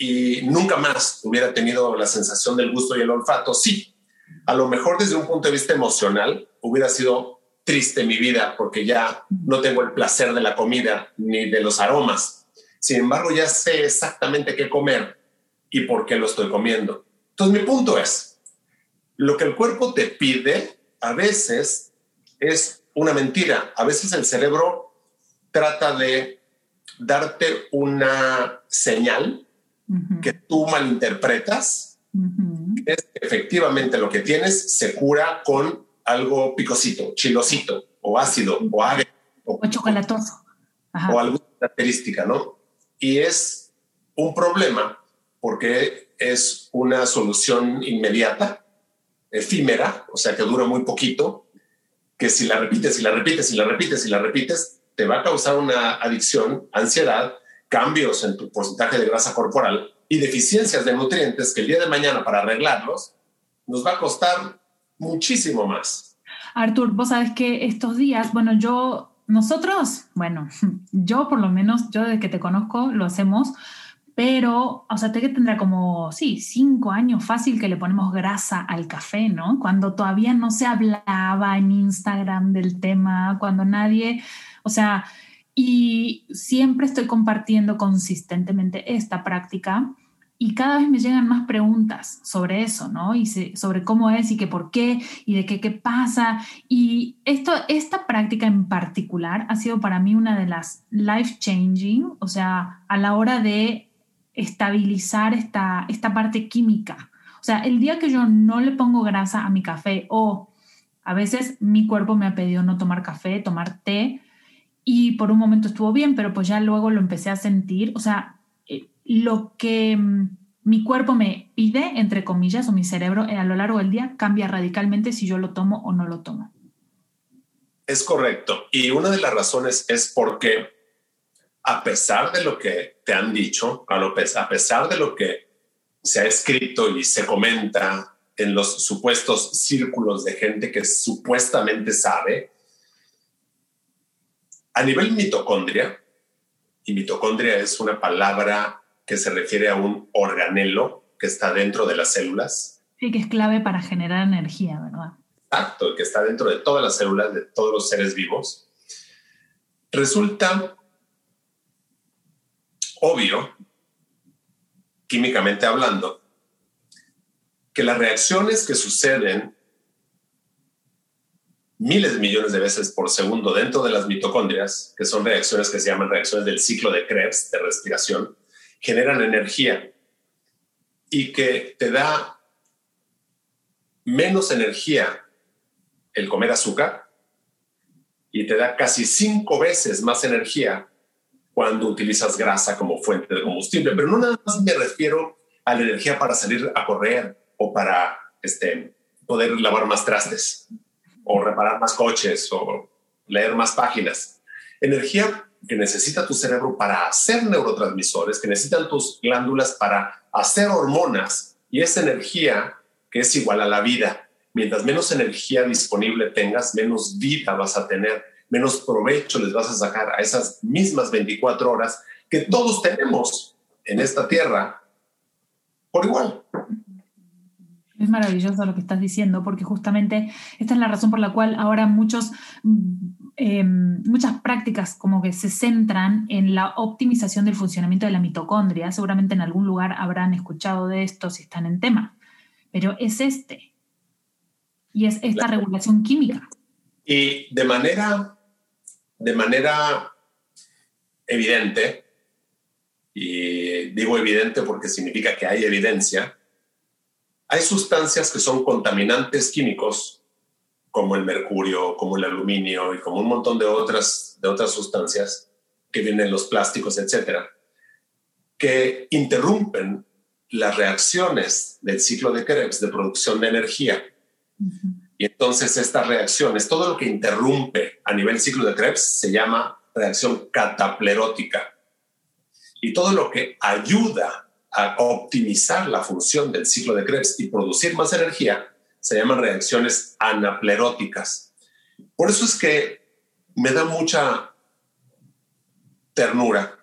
y nunca más hubiera tenido la sensación del gusto y el olfato, sí, a lo mejor desde un punto de vista emocional hubiera sido triste mi vida porque ya no tengo el placer de la comida ni de los aromas. Sin embargo, ya sé exactamente qué comer y por qué lo estoy comiendo. Entonces, mi punto es, lo que el cuerpo te pide a veces es una mentira. A veces el cerebro trata de darte una señal que tú malinterpretas, es efectivamente lo que tienes se cura con algo picosito, chilosito, o ácido, o agrio. O, chocolatoso. O alguna característica, ¿no? Y es un problema porque es una solución inmediata, efímera, o sea que dura muy poquito, que si la repites, y la repites, y la repites, y la repites, te va a causar una adicción, ansiedad, cambios en tu porcentaje de grasa corporal y deficiencias de nutrientes que el día de mañana para arreglarlos nos va a costar muchísimo más. Artur, vos sabes que estos días, bueno, yo, nosotros, bueno, yo por lo menos, yo desde que te conozco lo hacemos, pero, o sea, te que tendrá como, sí, cinco años fácil que le ponemos grasa al café, ¿no? Cuando todavía no se hablaba en Instagram del tema, cuando nadie, o sea, y siempre estoy compartiendo consistentemente esta práctica y cada vez me llegan más preguntas sobre eso, ¿no? Y sobre cómo es y qué por qué y de qué qué pasa. Y esto, esta práctica en particular ha sido para mí una de las life changing, o sea, a la hora de estabilizar esta, esta parte química. O sea, el día que yo no le pongo grasa a mi café o a veces mi cuerpo me ha pedido no tomar café, tomar té y por un momento estuvo bien, pero pues ya luego lo empecé a sentir, o sea, lo que mm, mi cuerpo me pide, entre comillas, o mi cerebro eh, a lo largo del día cambia radicalmente si yo lo tomo o no lo tomo. Es correcto. Y una de las razones es porque a pesar de lo que te han dicho, a pesar de lo que se ha escrito y se comenta en los supuestos círculos de gente que supuestamente sabe, a nivel mitocondria, y mitocondria es una palabra que se refiere a un organelo que está dentro de las células. Sí, que es clave para generar energía, ¿verdad? Exacto, que está dentro de todas las células de todos los seres vivos. Resulta obvio, químicamente hablando, que las reacciones que suceden miles de millones de veces por segundo dentro de las mitocondrias, que son reacciones que se llaman reacciones del ciclo de Krebs de respiración, generan energía y que te da menos energía el comer azúcar y te da casi cinco veces más energía cuando utilizas grasa como fuente de combustible. Pero no nada más me refiero a la energía para salir a correr o para este, poder lavar más trastes o reparar más coches o leer más páginas. Energía que necesita tu cerebro para hacer neurotransmisores, que necesitan tus glándulas para hacer hormonas y esa energía que es igual a la vida. Mientras menos energía disponible tengas, menos vida vas a tener, menos provecho les vas a sacar a esas mismas 24 horas que todos tenemos en esta tierra por igual. Es maravilloso lo que estás diciendo, porque justamente esta es la razón por la cual ahora muchos Em, muchas prácticas como que se centran en la optimización del funcionamiento de la mitocondria. Seguramente en algún lugar habrán escuchado de esto si están en tema, pero es este. Y es esta regulación química. Y de manera, de manera evidente, y digo evidente porque significa que hay evidencia, hay sustancias que son contaminantes químicos como el mercurio, como el aluminio y como un montón de otras, de otras sustancias que vienen los plásticos, etcétera, que interrumpen las reacciones del ciclo de Krebs de producción de energía. Y entonces estas reacciones, todo lo que interrumpe a nivel ciclo de Krebs se llama reacción cataplerótica. Y todo lo que ayuda a optimizar la función del ciclo de Krebs y producir más energía se llaman reacciones anapleróticas. Por eso es que me da mucha ternura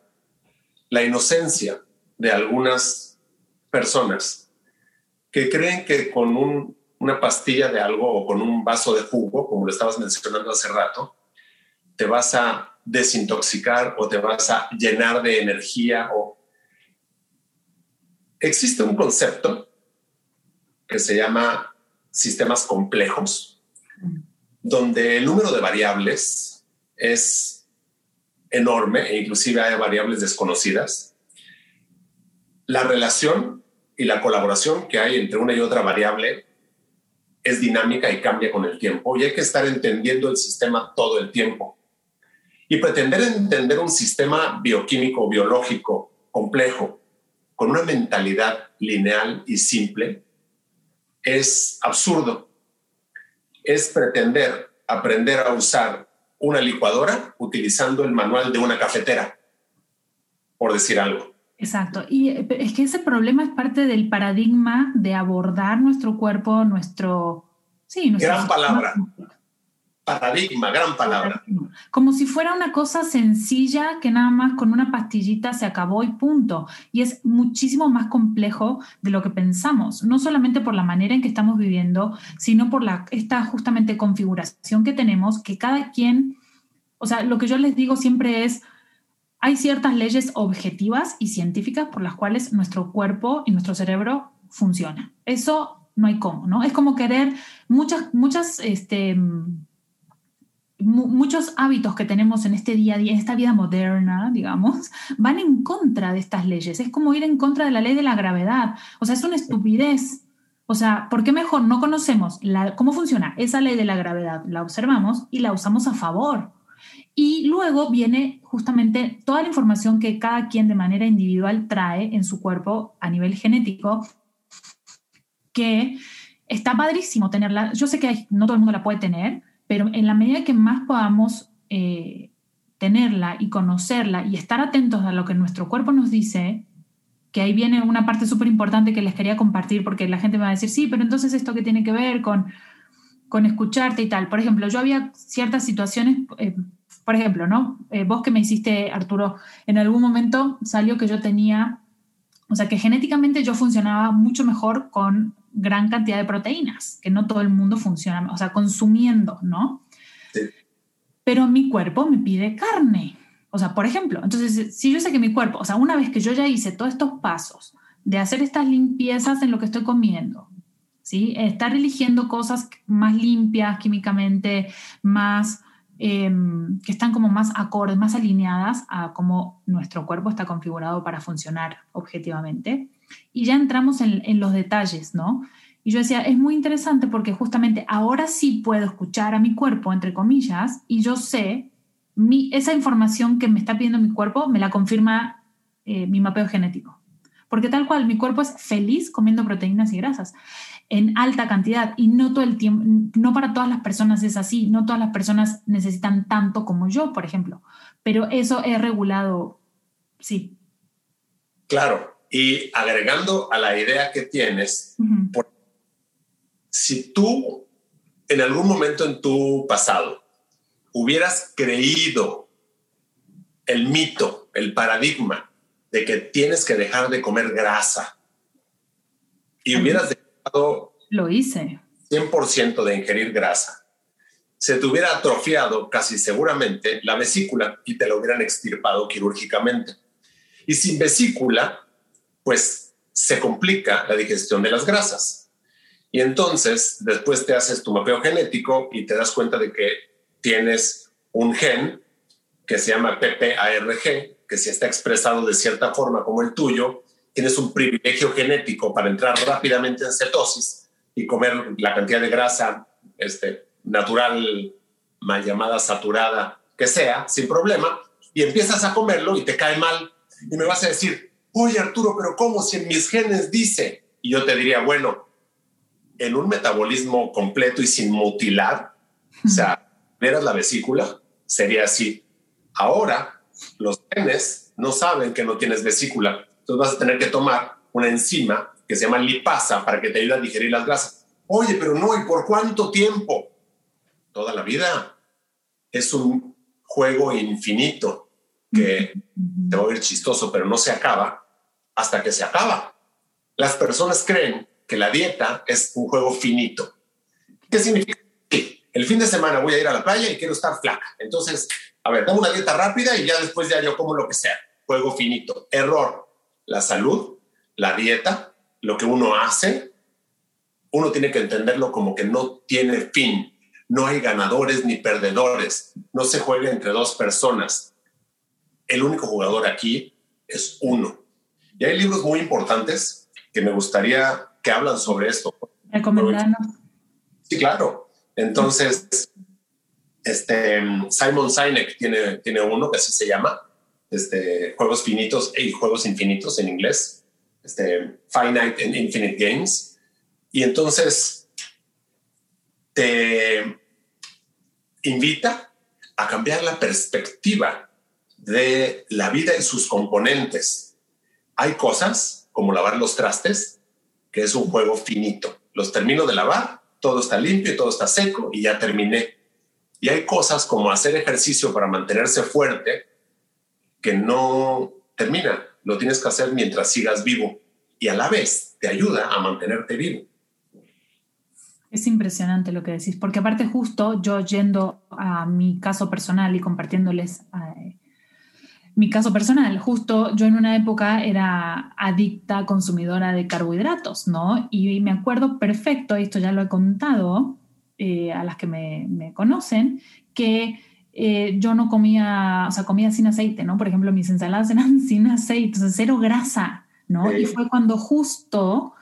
la inocencia de algunas personas que creen que con una pastilla de algo o con un vaso de jugo, como lo estabas mencionando hace rato, te vas a desintoxicar o te vas a llenar de energía o existe un concepto que se llama sistemas complejos, donde el número de variables es enorme e inclusive hay variables desconocidas. La relación y la colaboración que hay entre una y otra variable es dinámica y cambia con el tiempo y hay que estar entendiendo el sistema todo el tiempo. Y pretender entender un sistema bioquímico, biológico, complejo, con una mentalidad lineal y simple, es absurdo. Es pretender aprender a usar una licuadora utilizando el manual de una cafetera, por decir algo. Exacto. Y eh, es que ese problema es parte del paradigma de abordar nuestro cuerpo, nuestro... Sí, Gran palabra. Paradigma, gran palabra. Como si fuera una cosa sencilla que nada más con una pastillita se acabó y punto. Y es muchísimo más complejo de lo que pensamos, no solamente por la manera en que estamos viviendo, sino por la, esta justamente configuración que tenemos, que cada quien, o sea, lo que yo les digo siempre es, hay ciertas leyes objetivas y científicas por las cuales nuestro cuerpo y nuestro cerebro funciona. Eso no hay cómo, ¿no? Es como querer muchas, muchas, este, muchos hábitos que tenemos en este día a día, en esta vida moderna, digamos, van en contra de estas leyes. Es como ir en contra de la ley de la gravedad. O sea, es una estupidez. O sea, ¿por qué mejor no conocemos cómo funciona esa ley de la gravedad? La observamos y la usamos a favor. Y luego viene justamente toda la información que cada quien de manera individual trae en su cuerpo a nivel genético, que está padrísimo tenerla. Yo sé que no todo el mundo la puede tener, pero en la medida que más podamos eh, tenerla y conocerla y estar atentos a lo que nuestro cuerpo nos dice, que ahí viene una parte súper importante que les quería compartir, porque la gente me va a decir, sí, pero entonces esto que tiene que ver con, con escucharte y tal. Por ejemplo, yo había ciertas situaciones, eh, por ejemplo, ¿no? Eh, vos que me hiciste, Arturo, en algún momento salió que yo tenía, o sea, que genéticamente yo funcionaba mucho mejor con gran cantidad de proteínas, que no todo el mundo funciona, o sea, consumiendo, ¿no? Sí. Pero mi cuerpo me pide carne. O sea, por ejemplo, entonces, si yo sé que mi cuerpo, o sea, una vez que yo ya hice todos estos pasos de hacer estas limpiezas en lo que estoy comiendo, ¿sí? Estar eligiendo cosas más limpias químicamente, más, em, que están como más acordes, más alineadas a cómo nuestro cuerpo está configurado para funcionar objetivamente y ya entramos en, los detalles, ¿no? Y yo decía, es muy interesante porque justamente ahora sí puedo escuchar a mi cuerpo, entre comillas, y yo sé, mi, esa información que me está pidiendo mi cuerpo me la confirma eh, mi mapeo genético. Porque tal cual, mi cuerpo es feliz comiendo proteínas y grasas en alta cantidad y no todo el tiempo, no para todas las personas es así, no todas las personas necesitan tanto como yo, por ejemplo, pero eso es regulado, sí. Claro, y agregando a la idea que tienes, si tú en algún momento en tu pasado hubieras creído el mito, el paradigma de que tienes que dejar de comer grasa y hubieras dejado... Lo hice. 100% de ingerir grasa, se te hubiera atrofiado casi seguramente la vesícula y te lo hubieran extirpado quirúrgicamente. Y sin vesícula, pues se complica la digestión de las grasas. Y entonces después te haces tu mapeo genético y te das cuenta de que tienes un gen que se llama PPARG, que si está expresado de cierta forma como el tuyo, tienes un privilegio genético para entrar rápidamente en cetosis y comer la cantidad de grasa este, natural, mal llamada saturada, que sea, sin problema, y empiezas a comerlo y te cae mal. Y me vas a decir, oye Arturo, pero ¿cómo si en mis genes dice? Y yo te diría, bueno, en un metabolismo completo y sin mutilar, o sea, veras la vesícula, sería así. Ahora, los genes no saben que no tienes vesícula, entonces vas a tener que tomar una enzima que se llama lipasa para que te ayude a digerir las grasas. Oye, pero no, ¿y por cuánto tiempo? Toda la vida. Es un juego infinito que te va a ver chistoso, pero no se acaba hasta que se acaba. Las personas creen que la dieta es un juego finito. ¿Qué significa? Sí, el fin de semana voy a ir a la playa y quiero estar flaca. Entonces, a ver, dame una dieta rápida y ya después ya yo como lo que sea. Juego finito. Error. La salud, la dieta, lo que uno hace, uno tiene que entenderlo como que no tiene fin. No hay ganadores ni perdedores. No se juega entre dos personas. El único jugador aquí es uno. Y hay libros muy importantes que me gustaría que hablan sobre esto. Recomendarnos. Sí, claro. Entonces, este, Simon Sinek tiene, tiene uno que así se llama, este, Juegos Finitos y Juegos Infinitos en inglés, este, Finite and Infinite Games. Y entonces te invita a cambiar la perspectiva de la vida y sus componentes hay cosas como lavar los trastes, que es un juego finito. Los termino de lavar, todo está limpio y todo está seco y ya terminé. Y hay cosas como hacer ejercicio para mantenerse fuerte que no termina. Lo tienes que hacer mientras sigas vivo y a la vez te ayuda a mantenerte vivo. Es impresionante lo que decís, porque aparte justo yo yendo a mi caso personal y compartiéndoles eh, mi caso personal, justo yo en una época era adicta, consumidora de carbohidratos, ¿no? Y me acuerdo perfecto, esto ya lo he contado eh, a las que me, me conocen, que eh, yo no comía, o sea, comía sin aceite, ¿no? Por ejemplo, mis ensaladas eran sin aceite, o sea, cero grasa, ¿no? Y fue cuando justo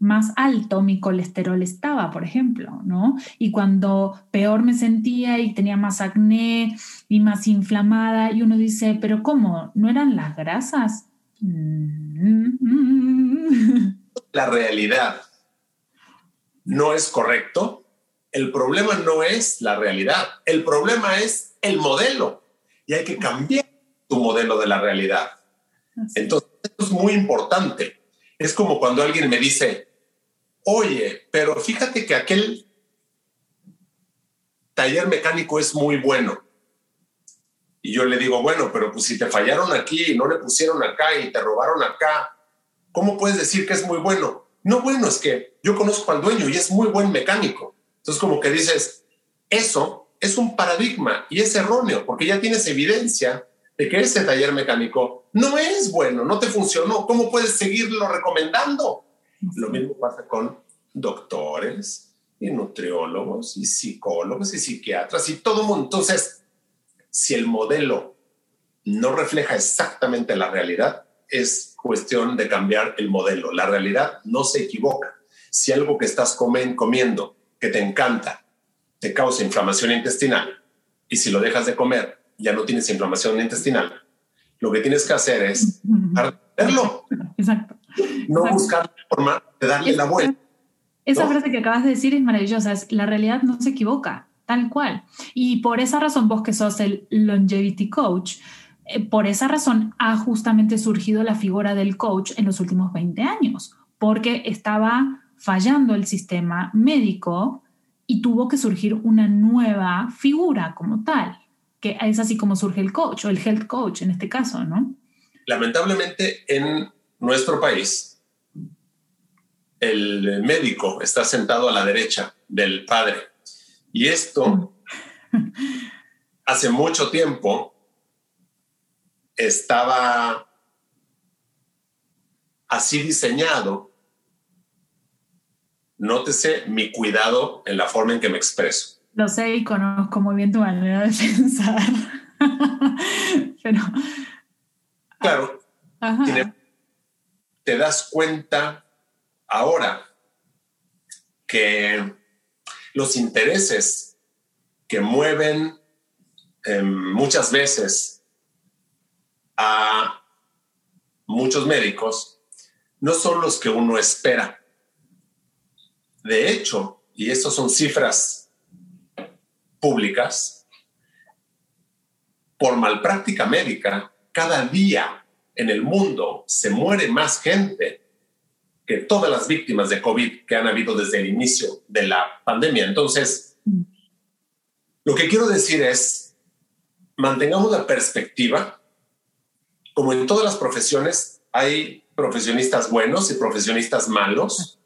más alto mi colesterol estaba, por ejemplo, ¿no? Y cuando peor me sentía y tenía más acné y más inflamada, y uno dice, pero ¿cómo? ¿No eran las grasas? La realidad no es correcto. El problema no es la realidad, el problema es el modelo y hay que cambiar tu modelo de la realidad. Entonces, esto es muy importante. Es como cuando alguien me dice, oye, pero fíjate que aquel taller mecánico es muy bueno. Y yo le digo, bueno, pero pues si te fallaron aquí y no le pusieron acá y te robaron acá, ¿cómo puedes decir que es muy bueno? No, bueno, es que yo conozco al dueño y es muy buen mecánico. Entonces, como que dices, eso es un paradigma y es erróneo porque ya tienes evidencia de que ese taller mecánico no es bueno, no te funcionó. ¿Cómo puedes seguirlo recomendando? Lo mismo pasa con doctores y nutriólogos y psicólogos y psiquiatras y todo mundo. Entonces, si el modelo no refleja exactamente la realidad, es cuestión de cambiar el modelo. La realidad no se equivoca. Si algo que estás comiendo, que te encanta, te causa inflamación intestinal, y si lo dejas de comer, ya no tienes inflamación intestinal, lo que tienes que hacer es verlo. Exacto. No buscar buscar forma de darle la vuelta. Esa frase que acabas de decir es maravillosa, es la realidad no se equivoca, tal cual. Y por esa razón vos que sos el longevity coach, eh, por esa razón ha justamente surgido la figura del coach en los últimos 20 años, porque estaba fallando el sistema médico y tuvo que surgir una nueva figura como tal, que es así como surge el coach o el health coach en este caso, ¿no? Lamentablemente en nuestro país, el médico está sentado a la derecha del padre. Y esto hace mucho tiempo estaba así diseñado. Nótese mi cuidado en la forma en que me expreso. Lo sé y conozco muy bien tu manera de pensar. Pero. Claro te das cuenta ahora que los intereses que mueven em, muchas veces a muchos médicos no son los que uno espera. De hecho, y estas son cifras públicas, por malpráctica médica, cada día en el mundo se muere más gente que todas las víctimas de COVID que han habido desde el inicio de la pandemia. Entonces, lo que quiero decir es, mantengamos la perspectiva. Como en todas las profesiones, hay profesionistas buenos y profesionistas malos.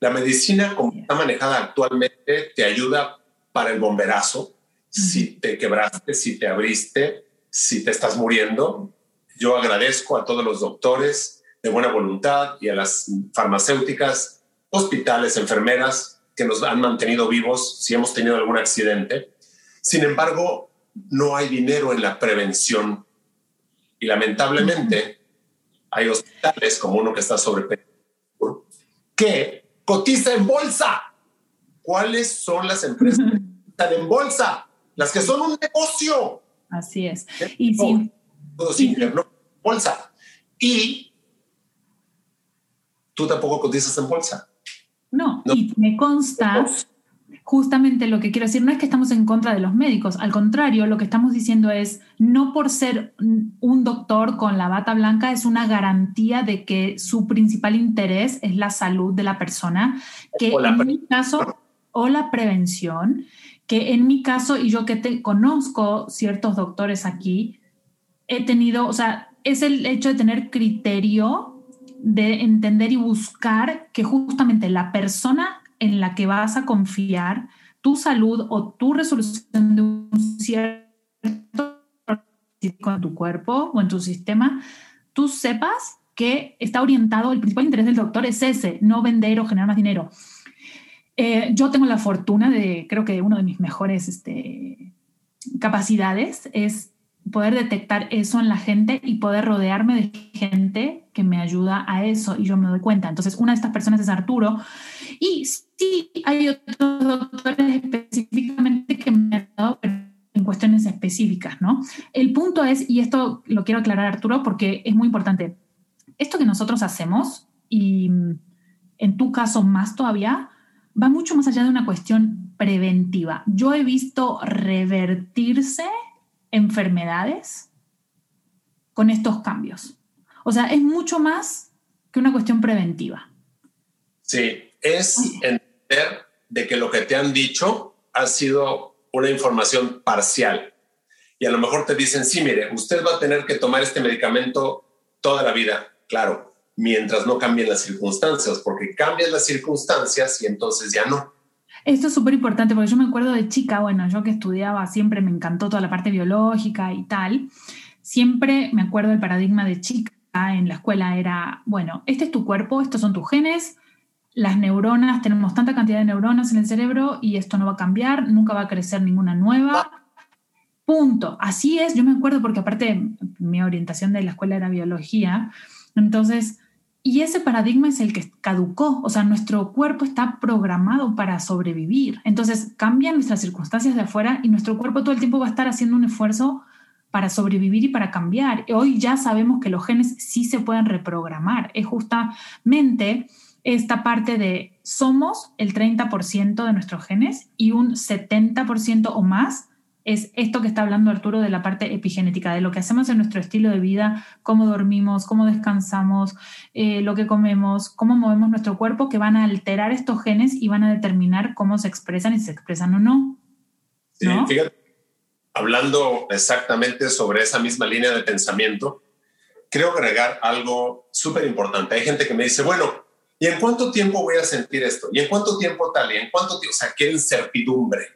La medicina, como está manejada actualmente, te ayuda para el bomberazo. Si te quebraste, si te abriste, si te estás muriendo, yo agradezco a todos los doctores de buena voluntad y a las farmacéuticas, hospitales, enfermeras que nos han mantenido vivos si hemos tenido algún accidente. Sin embargo, no hay dinero en la prevención y lamentablemente hay hospitales como uno que está sobre que cotiza en bolsa. ¿Cuáles son las empresas que están en bolsa? Las que son un negocio. Así es. Y si, interno bolsa. Y tú tampoco cotizas en bolsa. No, y me consta justamente lo que quiero decir, no es que estamos en contra de los médicos, al contrario, lo que estamos diciendo es, no por ser un doctor con la bata blanca es una garantía de que su principal interés es la salud de la persona, que en mi caso, o la prevención, que en mi caso, y yo que te conozco ciertos doctores aquí, he tenido, o sea, es el hecho de tener criterio, de entender y buscar que justamente la persona en la que vas a confiar tu salud o tu resolución de un cierto con tu cuerpo o en tu sistema, tú sepas que está orientado, el principal interés del doctor es ese, no vender o generar más dinero. Eh, yo tengo la fortuna de, creo que uno de mis mejores este, capacidades es poder detectar eso en la gente y poder rodearme de gente que me ayuda a eso y yo me doy cuenta. Entonces, una de estas personas es Arturo y sí hay otros doctores específicamente que me han dado en cuestiones específicas, ¿no? El punto es, y esto lo quiero aclarar Arturo porque es muy importante, esto que nosotros hacemos y en tu caso más todavía, va mucho más allá de una cuestión preventiva. Yo he visto revertirse enfermedades con estos cambios. O sea, es mucho más que una cuestión preventiva. Sí, es entender de que lo que te han dicho ha sido una información parcial. Y a lo mejor te dicen, sí, mire, usted va a tener que tomar este medicamento toda la vida. Claro, mientras no cambien las circunstancias, porque cambian las circunstancias y entonces ya no. Esto es súper importante porque yo me acuerdo de chica, bueno, yo que estudiaba siempre me encantó toda la parte biológica y tal, siempre me acuerdo del paradigma de chica en la escuela era, bueno, este es tu cuerpo, estos son tus genes, las neuronas, tenemos tanta cantidad de neuronas en el cerebro y esto no va a cambiar, nunca va a crecer ninguna nueva. Punto. Así es, yo me acuerdo porque aparte mi orientación de la escuela era biología, entonces y ese paradigma es el que caducó, o sea, nuestro cuerpo está programado para sobrevivir. Entonces cambian nuestras circunstancias de afuera y nuestro cuerpo todo el tiempo va a estar haciendo un esfuerzo para sobrevivir y para cambiar. Hoy ya sabemos que los genes sí se pueden reprogramar. Es justamente esta parte de somos el 30% de nuestros genes y un 70% o más es esto que está hablando Arturo de la parte epigenética, de lo que hacemos en nuestro estilo de vida, cómo dormimos, cómo descansamos, eh, lo que comemos, cómo movemos nuestro cuerpo, que van a alterar estos genes y van a determinar cómo se expresan y si se expresan o no. Sí, fíjate, hablando exactamente sobre esa misma línea de pensamiento, creo agregar algo súper importante. Hay gente que me dice, bueno, ¿y en cuánto tiempo voy a sentir esto? ¿Y en cuánto tiempo tal? ¿Y en cuánto tiempo? O sea, qué incertidumbre.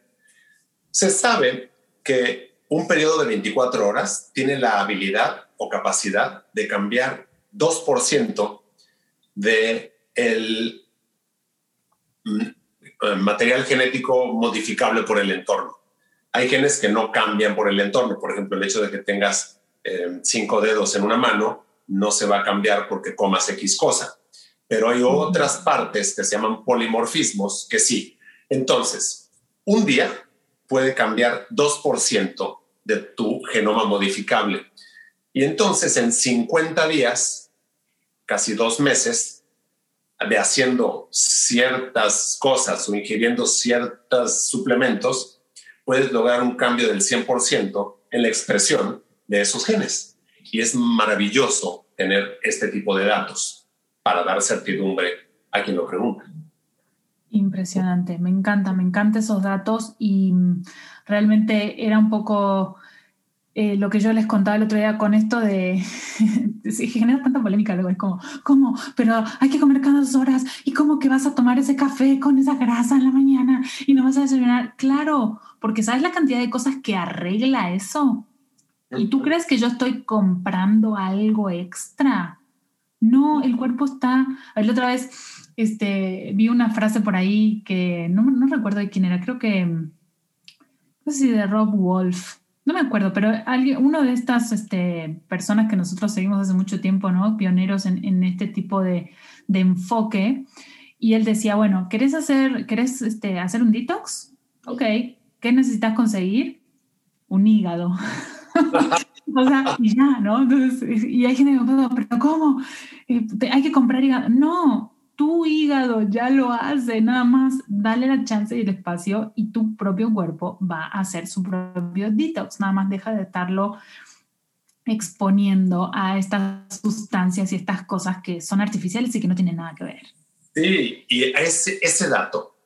Se sabe que un periodo de 24 horas tiene la habilidad o capacidad de cambiar 2% de el mm, material genético modificable por el entorno. Hay genes que no cambian por el entorno. Por ejemplo, el hecho de que tengas eh, cinco dedos en una mano no se va a cambiar porque comas X cosa. Pero hay otras partes que se llaman polimorfismos que sí. Entonces, un día puede cambiar 2% de tu genoma modificable. Y entonces en 50 días, casi dos meses, de haciendo ciertas cosas o ingiriendo ciertos suplementos, puedes lograr un cambio del 100% en la expresión de esos genes. Y es maravilloso tener este tipo de datos para dar certidumbre a quien lo pregunta. Impresionante, me encanta, me encantan esos datos y mm, realmente era un poco eh, lo que yo les contaba el otro día con esto de, se genera tanta polémica luego, es como, ¿cómo? Pero hay que comer cada dos horas y cómo que vas a tomar ese café con esa grasa en la mañana y no vas a desayunar. Claro, porque sabes la cantidad de cosas que arregla eso. ¿Y tú crees que yo estoy comprando algo extra? No, el cuerpo está, la otra vez este, vi una frase por ahí que no, no recuerdo de quién era, creo que, no sé si de Rob Wolf, no me acuerdo, pero alguien, uno de estas este, personas que nosotros seguimos hace mucho tiempo, ¿no? Pioneros en, en este tipo de, de, enfoque. Y él decía, bueno, ¿querés hacer, querés, este, hacer un detox? Ok, ¿qué necesitas conseguir? Un hígado. o sea, y ya, ¿no? Entonces, y hay gente que me pero ¿cómo? Eh, hay que comprar hígado. No, tu hígado ya lo hace, nada más dale la chance y el espacio y tu propio cuerpo va a hacer su propio detox, nada más deja de estarlo exponiendo a estas sustancias y estas cosas que son artificiales y que no tienen nada que ver. Sí, y ese, ese dato,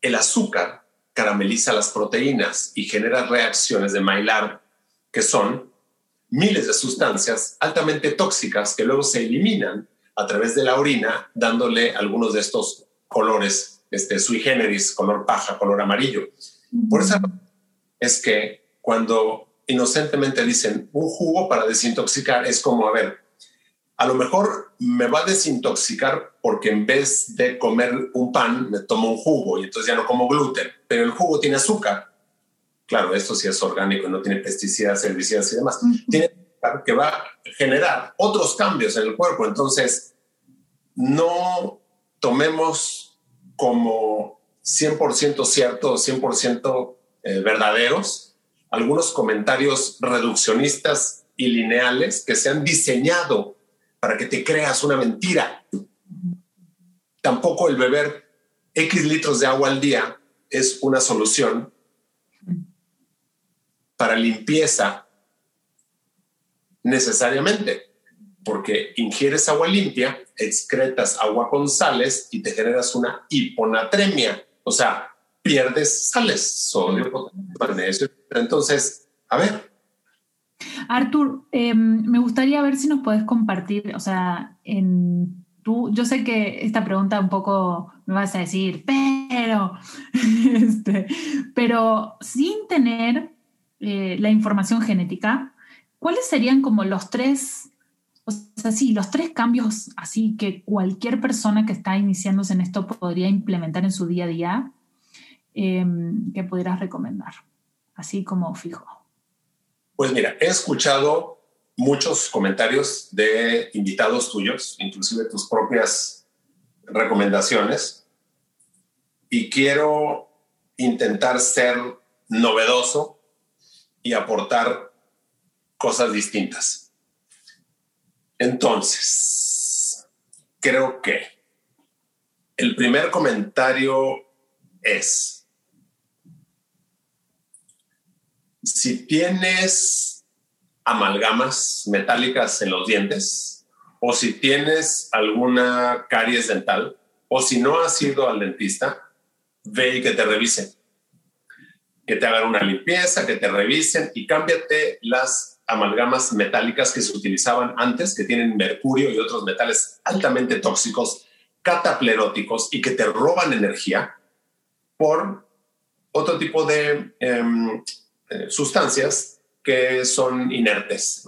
el azúcar carameliza las proteínas y genera reacciones de Maillard, que son miles de sustancias altamente tóxicas que luego se eliminan a través de la orina, dándole algunos de estos colores, este sui generis, color paja, color amarillo. Por eso es que cuando inocentemente dicen, un jugo para desintoxicar es como, a ver, a lo mejor me va a desintoxicar porque en vez de comer un pan, me tomo un jugo y entonces ya no como gluten, pero el jugo tiene azúcar. Claro, esto sí es orgánico, no tiene pesticidas, herbicidas y demás. Tiene que va a generar otros cambios en el cuerpo. Entonces, no tomemos como 100% ciertos, 100% eh, verdaderos algunos comentarios reduccionistas y lineales que se han diseñado para que te creas una mentira. Tampoco el beber X litros de agua al día es una solución para limpieza necesariamente, porque ingieres agua limpia, excretas agua con sales y te generas una hiponatremia, o sea, pierdes sales, sodio, magnesio. Entonces, a ver. Artur, em, me gustaría ver si nos podés compartir, o sea, en tú, yo sé que esta pregunta un poco me vas a decir, pero, este, pero sin tener eh, la información genética, ¿cuáles serían como los tres, o sí, los tres cambios así que cualquier persona que está iniciándose en esto podría implementar en su día a día em, que pudieras recomendar, así como fijo? Pues mira, he escuchado muchos comentarios de invitados tuyos, inclusive tus propias recomendaciones, y quiero intentar ser novedoso y aportar cosas distintas. Entonces, creo que el primer comentario es, si tienes amalgamas metálicas en los dientes, o si tienes alguna caries dental, o si no has ido al dentista, ve y que te revisen. Que te hagan una limpieza, que te revisen y cámbiate las amalgamas metálicas que se utilizaban antes, que tienen mercurio y otros metales altamente tóxicos, catapleróticos y que te roban energía por otro tipo de em, eh, sustancias que son inertes.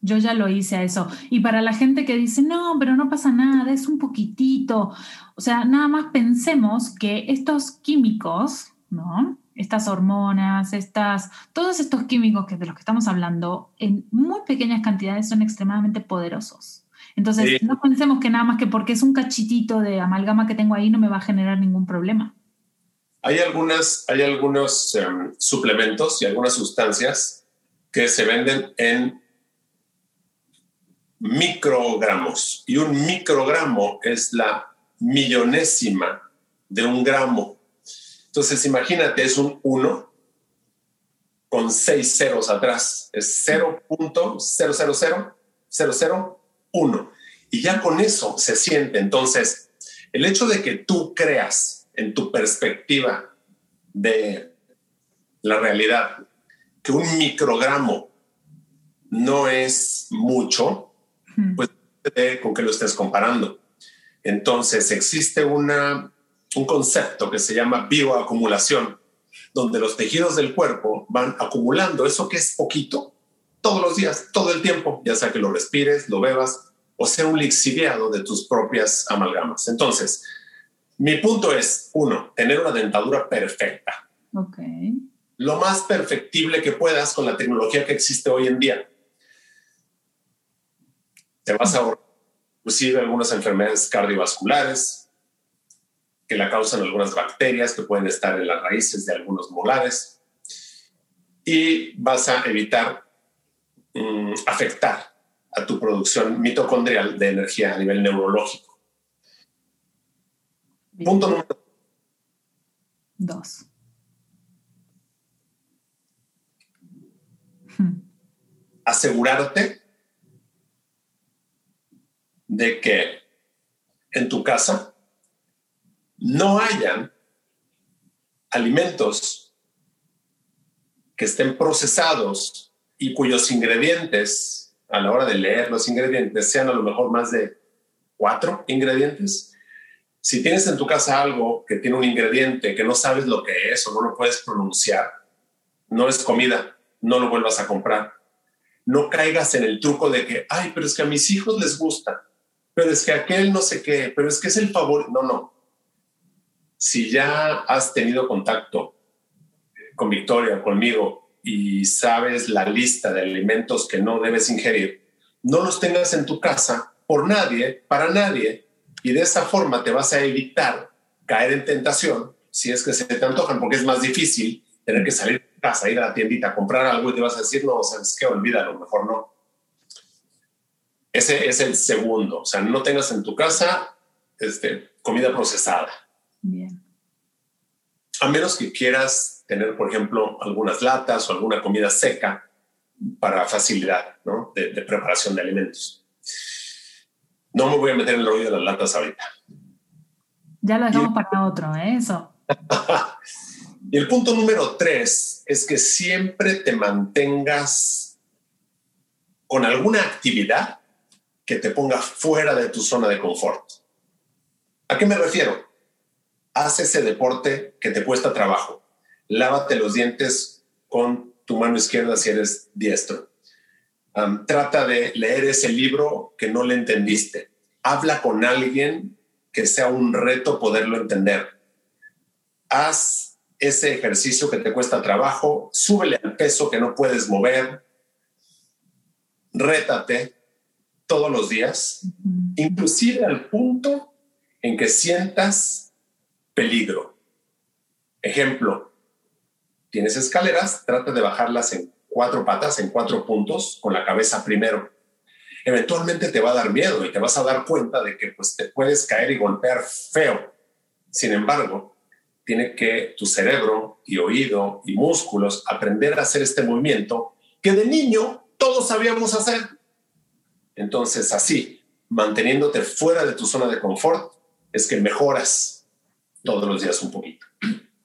Yo ya lo hice a eso. Y para la gente que dice, no, pero no pasa nada, es un poquitito. O sea, nada más pensemos que estos químicos ¿no? Estas hormonas, estas, todos estos químicos que de los que estamos hablando, en muy pequeñas cantidades son extremadamente poderosos. Entonces, no pensemos que nada más que porque es un cachitito de amalgama que tengo ahí no me va a generar ningún problema. Hay, algunas, hay algunos em, suplementos y algunas sustancias que se venden en microgramos y un microgramo es la millonésima de un gramo. Entonces, imagínate, es un 1 con seis ceros atrás. Es 0.0000001. Y ya con eso se siente. Entonces, el hecho de que tú creas en tu perspectiva de la realidad que un microgramo no es mucho, pues con que lo estés comparando. Entonces, existe una un concepto que se llama bioacumulación, donde los tejidos del cuerpo van acumulando eso que es poquito todos los días, todo el tiempo, ya sea que lo respires, lo bebas o sea un lixiviado de tus propias amalgamas. Entonces, mi punto es, uno, tener una dentadura perfecta. Ok. Lo más perfectible que puedas con la tecnología que existe hoy en día. Te vas a ahorrar inclusive algunas enfermedades cardiovasculares, que la causan algunas bacterias que pueden estar en las raíces de algunos molares y vas a evitar mm, afectar a tu producción mitocondrial de energía a nivel neurológico. Punto número dos. Asegurarte de que en tu casa no hayan alimentos que estén procesados y cuyos ingredientes, a la hora de leer los ingredientes, sean a lo mejor más de cuatro ingredientes. Si tienes en tu casa algo que tiene un ingrediente que no sabes lo que es o no lo puedes pronunciar, no es comida, no lo vuelvas a comprar. No caigas en el truco de que, ay, pero es que a mis hijos les gusta, pero es que aquel no sé qué, pero es que es el favor. No, no. Si ya has tenido contacto con Victoria, conmigo, y sabes la lista de alimentos que no debes ingerir, no los tengas en tu casa por nadie, para nadie, y de esa forma te vas a evitar caer en tentación si es que se te antojan, porque es más difícil tener que salir de casa, ir a la tiendita comprar algo y te vas a decir, no, sabes qué, olvídalo, mejor no. Ese es el segundo, o sea, no tengas en tu casa este, comida procesada. Bien. A menos que quieras tener, por ejemplo, algunas latas o alguna comida seca para facilidad ¿no? de, de preparación de alimentos. No me voy a meter en el rollo de las latas ahorita. Ya lo dejamos para otro, ¿eh? eso. y el punto número tres es que siempre te mantengas con alguna actividad que te ponga fuera de tu zona de confort. ¿A qué me refiero? Haz ese deporte que te cuesta trabajo. Lávate los dientes con tu mano izquierda si eres diestro. trata de leer ese libro que no le entendiste. Habla con alguien que sea un reto poderlo entender. Haz ese ejercicio que te cuesta trabajo, súbele al peso que no puedes mover, rétate todos los días, inclusive al punto en que sientas peligro. Ejemplo, tienes escaleras, trata de bajarlas en cuatro patas, en cuatro puntos, con la cabeza primero eventualmente te va a dar miedo y te vas a dar cuenta de que pues, te puedes caer y golpear feo. Sin embargo, tiene que tu cerebro y oído y músculos aprender a hacer este movimiento que de niño todos sabíamos hacer. Entonces, así, manteniéndote fuera de tu zona de confort, es que mejoras todos los días un poquito.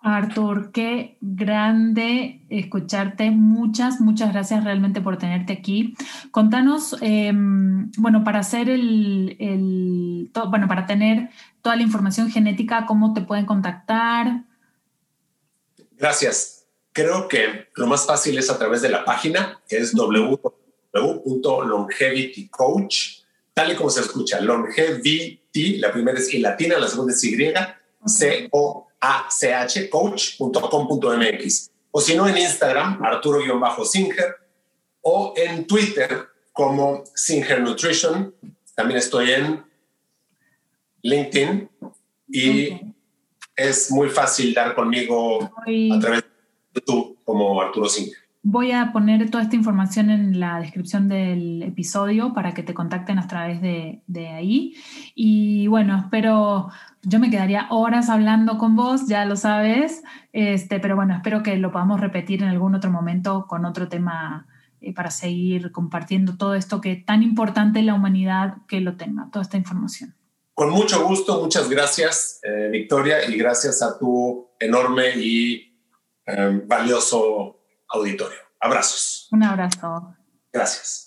Artur, qué grande escucharte. Muchas, muchas gracias realmente por tenerte aquí. Contanos, em, bueno, para hacer el, bueno, para tener toda la información genética, ¿cómo te pueden contactar? Gracias. Creo que lo más fácil es a través de la página, que es www.longevitycoach, tal y como se escucha, longevity, la primera es y latina, la segunda es Y, C-O achcoach.com.mx o si no en Instagram, Arturo-Singer. O en Twitter como Singer Nutrition. También estoy en LinkedIn. Y es muy fácil dar conmigo a través de YouTube como Arturo Singer. Voy a poner toda esta información en la descripción del episodio para que te contacten a través de, ahí. Y bueno, espero yo me quedaría horas hablando con vos, ya lo sabes, este, pero bueno, espero que lo podamos repetir en algún otro momento con otro tema eh, para seguir compartiendo todo esto que tan importante la humanidad que lo tenga, toda esta información. Con mucho gusto, muchas gracias, eh, Victoria, y gracias a tu enorme y eh, valioso auditorio. Abrazos. Un abrazo. Gracias.